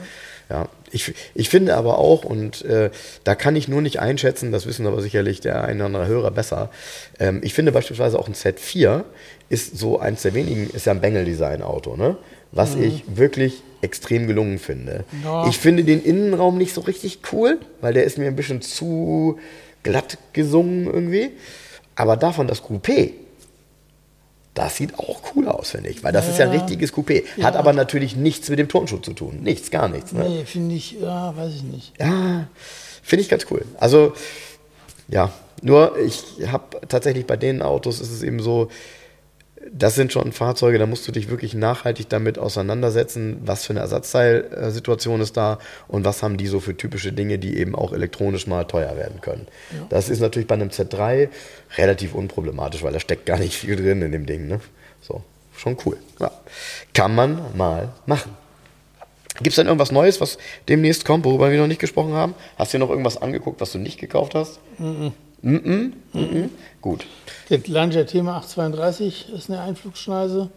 Ja, ich, ich finde aber auch, und äh, da kann ich nur nicht einschätzen, das wissen aber sicherlich der eine oder andere Hörer besser. Ähm, ich finde beispielsweise auch ein Z4 ist so eins der wenigen, ist ja ein Bengel-Design-Auto, ne? Was ich wirklich extrem gelungen finde. Ja. Ich finde den Innenraum nicht so richtig cool, weil der ist mir ein bisschen zu glatt gesungen irgendwie. Aber davon das Coupé, das sieht auch cool aus, finde ich. Weil das ist ja ein Ja. richtiges Coupé. Hat Ja. aber natürlich nichts mit dem Turnschuh zu tun. Nichts, gar nichts. Ne? Nee, finde ich, ja, weiß ich nicht. Ja, finde ich ganz cool. Also, ja, nur ich habe tatsächlich bei den Autos ist es eben so, das sind schon Fahrzeuge, da musst du dich wirklich nachhaltig damit auseinandersetzen, was für eine Ersatzteilsituation ist da und was haben die so für typische Dinge, die eben auch elektronisch mal teuer werden können. Das ist natürlich bei einem Z3 relativ unproblematisch, weil da steckt gar nicht viel drin in dem Ding. Ne? So, schon cool. Ja. Kann man mal machen. Gibt es denn irgendwas Neues, was demnächst kommt, worüber wir noch nicht gesprochen haben? Hast du dir noch irgendwas angeguckt, was du nicht gekauft hast? Mhm. Mhm. Mhm. Gut. Der Lancia Thema 832 ist eine Einflugschneise.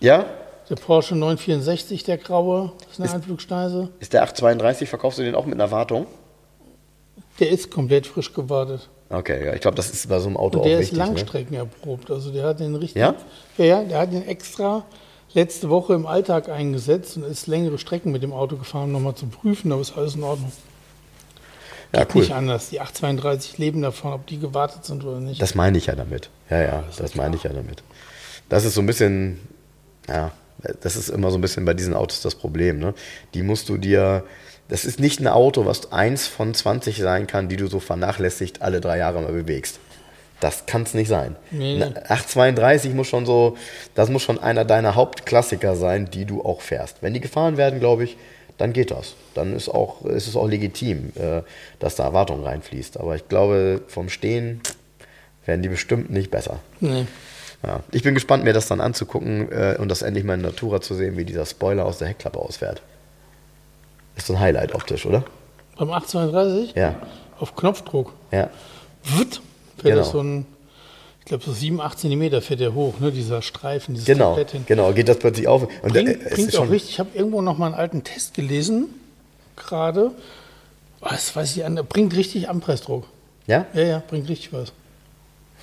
Ja? Der Porsche 964, der graue, ist eine Einflugschneise. Ist der 832, verkaufst du den auch mit einer Wartung? Der ist komplett frisch gewartet. Okay, ja, ich glaube, das ist bei so einem Auto Und auch der ist ne? Langstrecken erprobt. Also der hat den richtig. Ja? Ja, ja, der hat den extra letzte Woche im Alltag eingesetzt und ist längere Strecken mit dem Auto gefahren, um nochmal zu prüfen, aber ist alles in Ordnung. Ja, cool. Nicht anders. Die 832 leben davon, ob die gewartet sind oder nicht. Das meine ich ja damit. Ja, ja, das meine ich ja damit. Das ist so ein bisschen, ja, das ist immer so ein bisschen bei diesen Autos das Problem. Ne? Die musst du dir, das ist nicht ein Auto, was eins von 20 sein kann, die du so vernachlässigt alle drei Jahre mal bewegst. Das kann es nicht sein. Nee. Eine 832 muss schon so, das muss schon einer deiner Hauptklassiker sein, die du auch fährst. Wenn die gefahren werden, glaube ich, dann geht das. Dann ist, auch, ist es auch legitim, äh, dass da Erwartung reinfließt. Aber ich glaube, vom Stehen werden die bestimmt nicht besser. nee. Ja. Ich bin gespannt, mir das dann anzugucken äh, und das endlich mal in Natura zu sehen, wie dieser Spoiler aus der Heckklappe ausfährt. Ist so ein Highlight optisch, oder? Beim 832 Ja. auf Knopfdruck. Ja. Fährt Genau. das so ein. Ich glaube, so 7, 8 Zentimeter fährt der hoch, ne? dieser Streifen, dieses Genau, Tablett hin. genau, geht das plötzlich auf. Und Bringt, es bringt auch richtig. Ich habe irgendwo noch mal einen alten Test gelesen, gerade. Was weiß ich, an- bringt richtig Anpressdruck. ja? Ja, ja, bringt richtig was.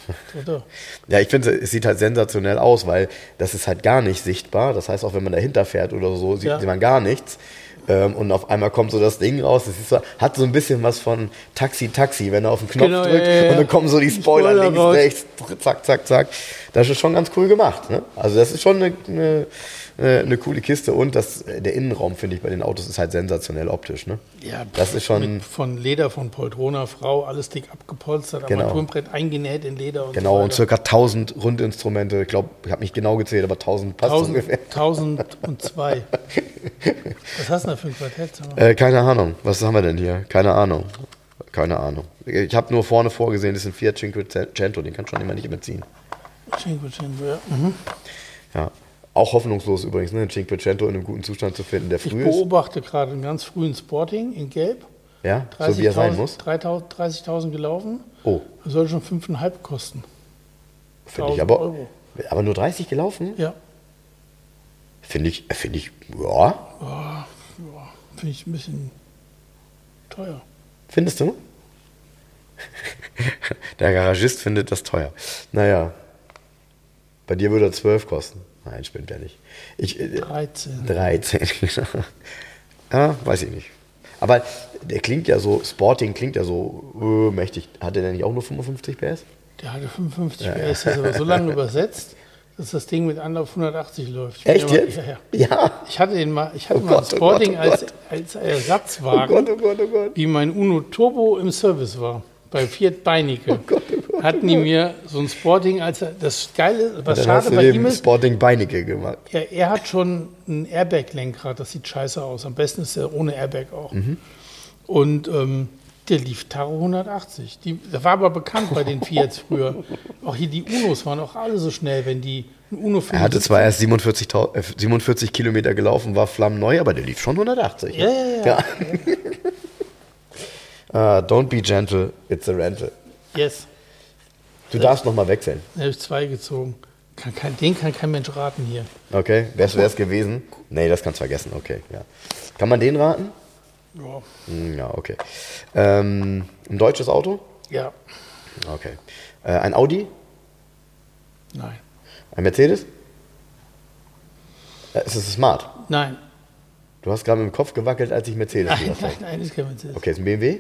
Da, da. Ja, ich finde, es sieht halt sensationell aus, weil das ist halt gar nicht sichtbar. Das heißt, auch wenn man dahinter fährt oder so, sieht Ja. man gar nichts. Ähm, und auf einmal kommt so das Ding raus. Das ist so, hat so ein bisschen was von Taxi, Taxi, wenn er auf den Knopf Genau, drückt ja, ja, ja. und dann kommen so die Spoiler, Spoiler links, raus. rechts, zack, zack, zack. Das ist schon ganz cool gemacht. Ne? Also das ist schon eine, eine, eine coole Kiste und das, der Innenraum, finde ich, bei den Autos ist halt sensationell optisch. Ne? Ja, Das ist schon- von Leder von Poltrona, Frau, alles dick abgepolstert, Genau. Armaturenbrett eingenäht in Leder und Genau, so und circa 1000 Rundinstrumente. Ich glaube, ich habe nicht genau gezählt, aber 1000 passt 1000, ungefähr. 1002. Was hast du denn da für ein Quartett? Äh, keine Ahnung. Was haben wir denn hier? Keine Ahnung. Keine Ahnung. Ich habe nur vorne vorgesehen, das ist ein Fiat Cinquecento, den kann schon immer nicht mitziehen. Cinquecento, ja. Mhm. Ja. Auch hoffnungslos übrigens, ne, einen Cinquecento in einem guten Zustand zu finden, der Ich früh ist. beobachte gerade einen ganz frühen Sporting in Gelb. Ja, so wie er sein 30.000 muss. 30.000 30.000 gelaufen. Oh, Das soll schon 5,5 kosten. finde ich 1000 aber. Euro. Aber nur 30 gelaufen? Ja, Finde ich, finde ich, ja. ja finde ich ein bisschen teuer. Findest du? Der Garagist findet das teuer. Naja. Bei dir würde er 12 kosten. Nein, spinnt ja nicht. Ich, äh, 13. 13. ja, weiß ich nicht. Aber der klingt ja so, Sporting klingt ja so äh, mächtig. Hat der denn nicht auch nur 55 PS? Der hatte 55 PS, ist aber so lange übersetzt, dass das Ding mit Anlauf 180 läuft. Echt immer- jetzt? Ja, ja. Ja. Ich hatte den mal, ich hatte Oh mal Gott, ein oh Gott, Sporting oh als, Gott. als Oh Ersatzwagen, Gott, oh Gott, oh Gott. wie mein Uno Turbo im Service war. Bei Fiat Beinecke. Oh Gott, oh Gott. Hatten die mir so ein Sporting als das Geile, was hast schade bei ihm ist, Sporting Beinecke gemacht. Ja, er hat schon ein Airbag-Lenkrad, das sieht scheiße aus. Am besten ist er ohne Airbag auch. Mhm. Und ähm, der lief Taro 180. Die, das war aber bekannt bei den Fiats früher. Auch hier die Unos waren auch alle so schnell, wenn die ein Uno Er hatte 75 zwar erst 47, äh, 47 Kilometer gelaufen, war flammneu, aber der lief schon 180. Ja, ja, ja. Ah, don't be gentle, it's a rental. Yes, Du darfst nochmal wechseln. da habe ich zwei gezogen. Kann, kein, den kann kein Mensch raten hier. Okay, wär's es gewesen? Nee, das kannst du vergessen. Okay, ja. Kann man den raten? Ja, Hm, Ja, okay. Ähm, ein deutsches Auto? ja. Okay. Äh, ein Audi? nein, Ein Mercedes? Äh, ist es Smart? nein, Du hast gerade mit dem Kopf gewackelt, als ich Mercedes nein, gesagt nein, habe. nein, ist kein Mercedes. Okay, ist ein BMW?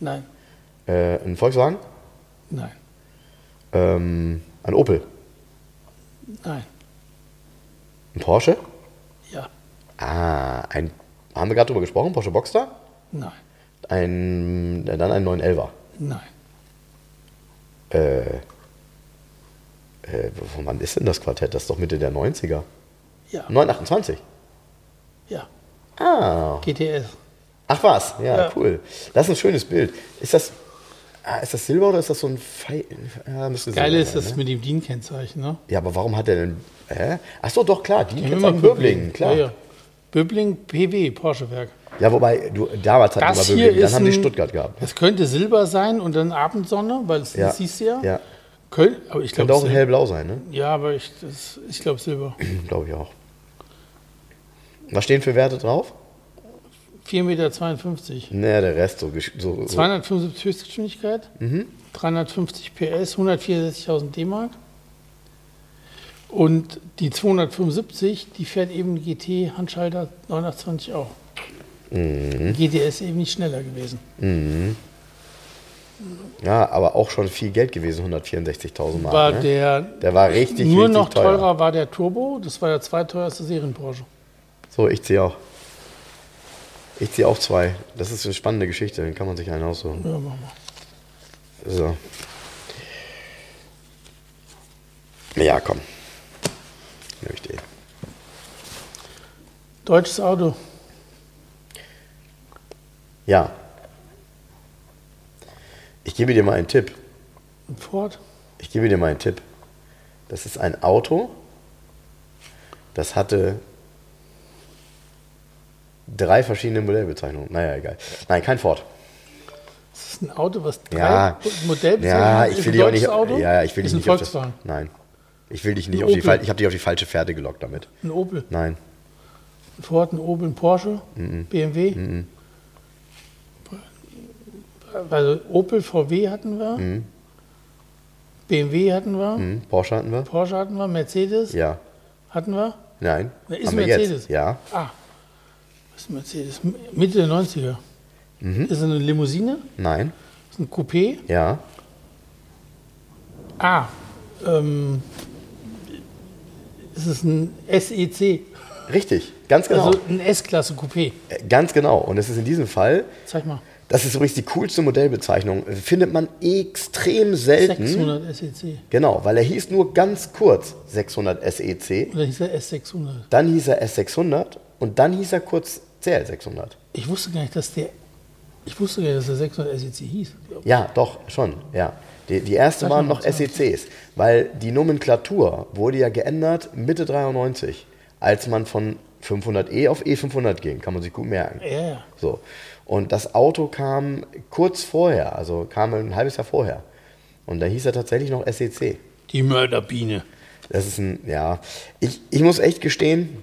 Nein, Äh, ein Volkswagen? nein, Ähm, ein Opel? nein, Ein Porsche? ja, Ah, ein. Haben wir gerade drüber gesprochen? Porsche Boxster? nein, Ein. Dann ein 911er. nein. Äh. Äh, von wann ist denn das Quartett? Das ist doch Mitte der 90er. Ja, 928. ja, Ah. GTS. Ach was, ja, Ja. cool. Das ist ein schönes Bild. Ist das. Ah, ist das Silber oder ist das so ein Pfeil? Ja, Silber ist das ne? mit dem DIN-Kennzeichen, ne? Ja, aber warum hat er denn. Hä? Ach so, doch, klar, man Böblingen, klar. Ja, Ja, ja. Böbling, PW, Porsche-Werk. wobei, du, damals hatten Das wir hier Böblingen, dann haben die Stuttgart gehabt. Es könnte Silber sein und dann Abendsonne, weil es Ja. das siehst du ja. Ja. Könnt, aber ich Könnte glaube auch hellblau sein, ne? Ja, aber ich, das- ich glaube Silber. Glaube ich auch. Was stehen für Werte drauf? 4,52 Meter. Ne, der Rest so. so, so 275 Höchstgeschwindigkeit, Mhm. 350 PS, 164.000 D-Mark. Und die 275, die fährt eben GT Handschalter 928 auch. Mhm. GTS eben nicht schneller gewesen. ja, aber auch schon viel Geld gewesen, 164.000 Mark. War ne? der der war richtig, nur richtig noch teurer war der Turbo, das war der zweiteuerste Serien-Porsche. So, ich ziehe auch. Ich ziehe auch zwei. Das ist eine spannende Geschichte, den kann man sich einen aussuchen. Ja, machen wir. So. Ja, komm. Nehme ich den. Deutsches Auto. Ja. Ich gebe dir mal einen Tipp. Ein Ford. Ich gebe dir mal einen Tipp. Das ist ein Auto, das hatte drei verschiedene Modellbezeichnungen. Naja, egal. Nein, kein Ford. Das ist ein Auto, was drei Ja. Modellbezeichnungen Ja, ich Ist will dich auch nicht. Auto? Ja, ich will dich ist ein nicht auf das, Volkswagen. Nein. Ich will dich nicht Ein auf die Opel. Fal- Ich habe dich auf die falsche Fährte gelockt damit. Ein Opel. Nein. Ein Ford, ein Opel, ein Porsche, BMW. Also Opel, VW hatten wir. BMW hatten wir. Hm, Porsche hatten wir? Porsche hatten wir. Mercedes Ja. hatten wir. Nein. Ist Haben wir Mercedes. Jetzt. Ja. Ah, was ist ein Mercedes? Mitte der 90er. Mhm. Ist es eine Limousine? Nein. Ist ein Coupé? Ja. Ah, ähm, ist es ein SEC? Richtig. Ganz genau. Also ein S-Klasse Coupé. Äh, Ganz genau. Und es ist in diesem Fall, Zeig mal. das ist übrigens die coolste Modellbezeichnung, findet man extrem selten. 600 SEC. Genau, weil er hieß nur ganz kurz 600 SEC, Oder hieß er S600? dann hieß er S600 und dann hieß er kurz CL600. Ich wusste gar nicht, dass der. Ich wusste gar nicht, dass der 600 SEC hieß. Ja, doch, schon, ja. Die, die erste waren noch SECs, weil die Nomenklatur wurde ja geändert Mitte 93, als man von 500e auf E500 ging, kann man sich gut merken. Ja, ja. So. Und das Auto kam kurz vorher, also kam ein halbes Jahr vorher. Und da hieß er tatsächlich noch SEC. Die Mörderbiene. Das ist ein, ja. Ich, ich muss echt gestehen,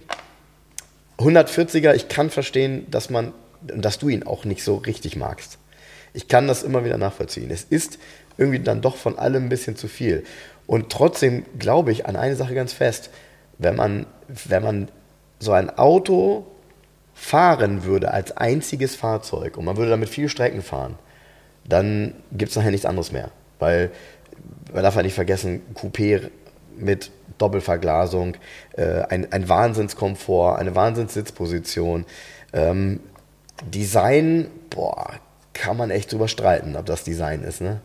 140er, ich kann verstehen, dass man, dass du ihn auch nicht so richtig magst. Ich kann das immer wieder nachvollziehen. Es ist irgendwie dann doch von allem ein bisschen zu viel. Und trotzdem glaube ich an eine Sache ganz fest. Wenn man, wenn man so ein Auto fahren würde als einziges Fahrzeug und man würde damit viele Strecken fahren, dann gibt es nachher nichts anderes mehr. Weil man darf ja nicht vergessen, Coupé mit Doppelverglasung, äh, ein, ein Wahnsinnskomfort, eine Wahnsinnssitzposition. Ähm, Design, boah, kann man echt drüber streiten, ob das Design ist, ne?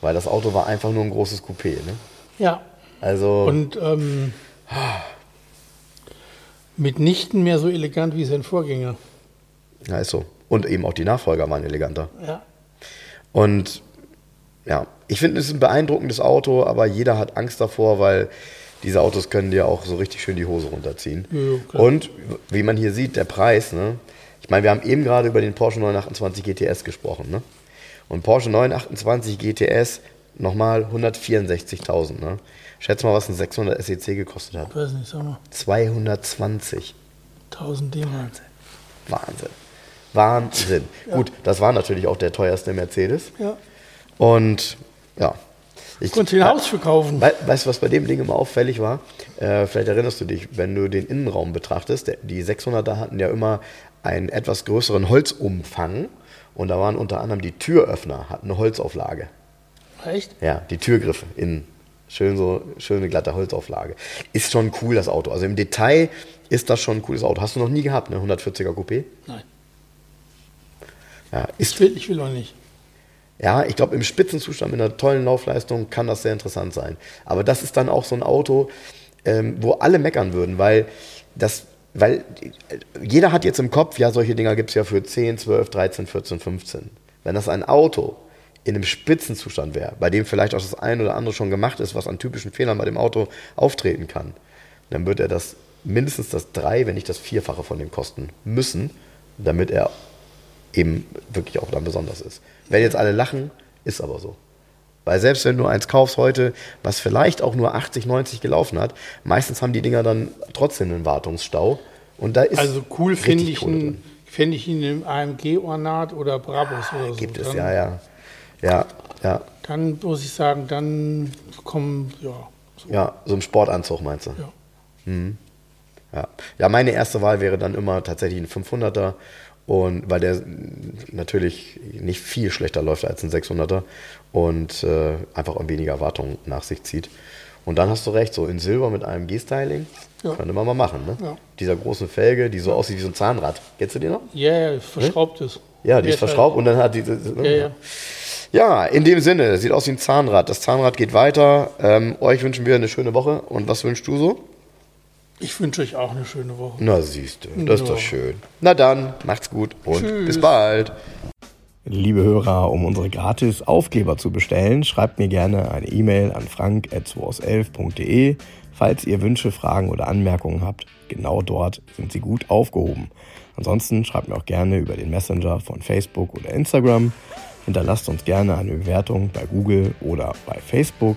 Weil das Auto war einfach nur ein großes Coupé, ne? Ja. Also, Und ähm, mitnichten mehr so elegant wie sein Vorgänger. ja, ist so. Und eben auch die Nachfolger waren eleganter. Ja. Und ja, ich finde, es ist ein beeindruckendes Auto, aber jeder hat Angst davor, weil diese Autos können dir auch so richtig schön die Hose runterziehen. Ja, ja. Und wie man hier sieht, der Preis, ne? Ich meine, wir haben eben gerade über den Porsche 928 GTS gesprochen, ne? Und Porsche 928 GTS nochmal 164.000, ne? Schätz mal, was ein 600 SEC gekostet hat. Ich weiß nicht, sag mal, 220. 1000 D-Mark. Wahnsinn. Wahnsinn. Gut, das war natürlich auch der teuerste Mercedes. Ja. Und ja. Ich, Konntest du ein Haus verkaufen? We weißt du, was bei dem Ding immer auffällig war? Äh, vielleicht erinnerst du dich, wenn du den Innenraum betrachtest, der, die 600er hatten ja immer einen etwas größeren Holzumfang und da waren unter anderem die Türöffner, hatten eine Holzauflage. Echt? Ja, die Türgriffe innen. Schön so, schöne glatte Holzauflage. Ist schon cool, das Auto. Also im Detail ist das schon ein cooles Auto. Hast du noch nie gehabt, ne? 140er Coupé? Nein. Ja, ist Ich will, ich will auch nicht. Ja, ich glaube, im Spitzenzustand mit einer tollen Laufleistung kann das sehr interessant sein. Aber das ist dann auch so ein Auto, ähm, wo alle meckern würden, weil das, weil jeder hat jetzt im Kopf, ja, solche Dinger gibt es ja für 10, 12, 13, 14, 15. Wenn das ein Auto in einem Spitzenzustand wäre, bei dem vielleicht auch das ein oder andere schon gemacht ist, was an typischen Fehlern bei dem Auto auftreten kann, dann wird er das mindestens das drei, wenn nicht das Vierfache von dem kosten müssen, damit er eben wirklich auch dann besonders ist. Wenn jetzt alle lachen, ist aber so. Weil selbst wenn du eins kaufst heute, was vielleicht auch nur 80, 90 gelaufen hat, meistens haben die Dinger dann trotzdem einen Wartungsstau. Und da ist Also cool finde ich, fänd ich ihn im AMG-Ornat oder Brabus oder so. Gibt es, dann, ja, ja. Ja, ja, Dann muss ich sagen, dann kommen, ja. So, ja, so im Sportanzug meinst du? ja. Ja. ja, meine erste Wahl wäre dann immer tatsächlich ein 500er. Und weil der natürlich nicht viel schlechter läuft als ein 600er und äh, einfach auch weniger Wartung nach sich zieht. Und dann hast du recht, so in Silber mit einem G-Styling, Ja. könnte man mal machen. Ne? Ja. Dieser großen Felge, die so aussieht wie so ein Zahnrad. Kennst du die noch? Ja, ja, verschraubt ist. Ja, die ist Mehrteil. verschraubt und dann hat die. Ja, ja. Ja, in dem Sinne, sieht aus wie ein Zahnrad. Das Zahnrad geht weiter. Ähm, euch wünschen wir eine schöne Woche. Und was wünschst du so? Ich wünsche euch auch eine schöne Woche. Na, siehst du, das ist Ja. doch schön. Na dann, macht's gut und Tschüss. bis bald. Liebe Hörer, um unsere gratis Aufkleber zu bestellen, schreibt mir gerne eine E-Mail an frank.2aus11.de. Falls ihr Wünsche, Fragen oder Anmerkungen habt, genau dort sind sie gut aufgehoben. Ansonsten schreibt mir auch gerne über den Messenger von Facebook oder Instagram. Hinterlasst uns gerne eine Bewertung bei Google oder bei Facebook.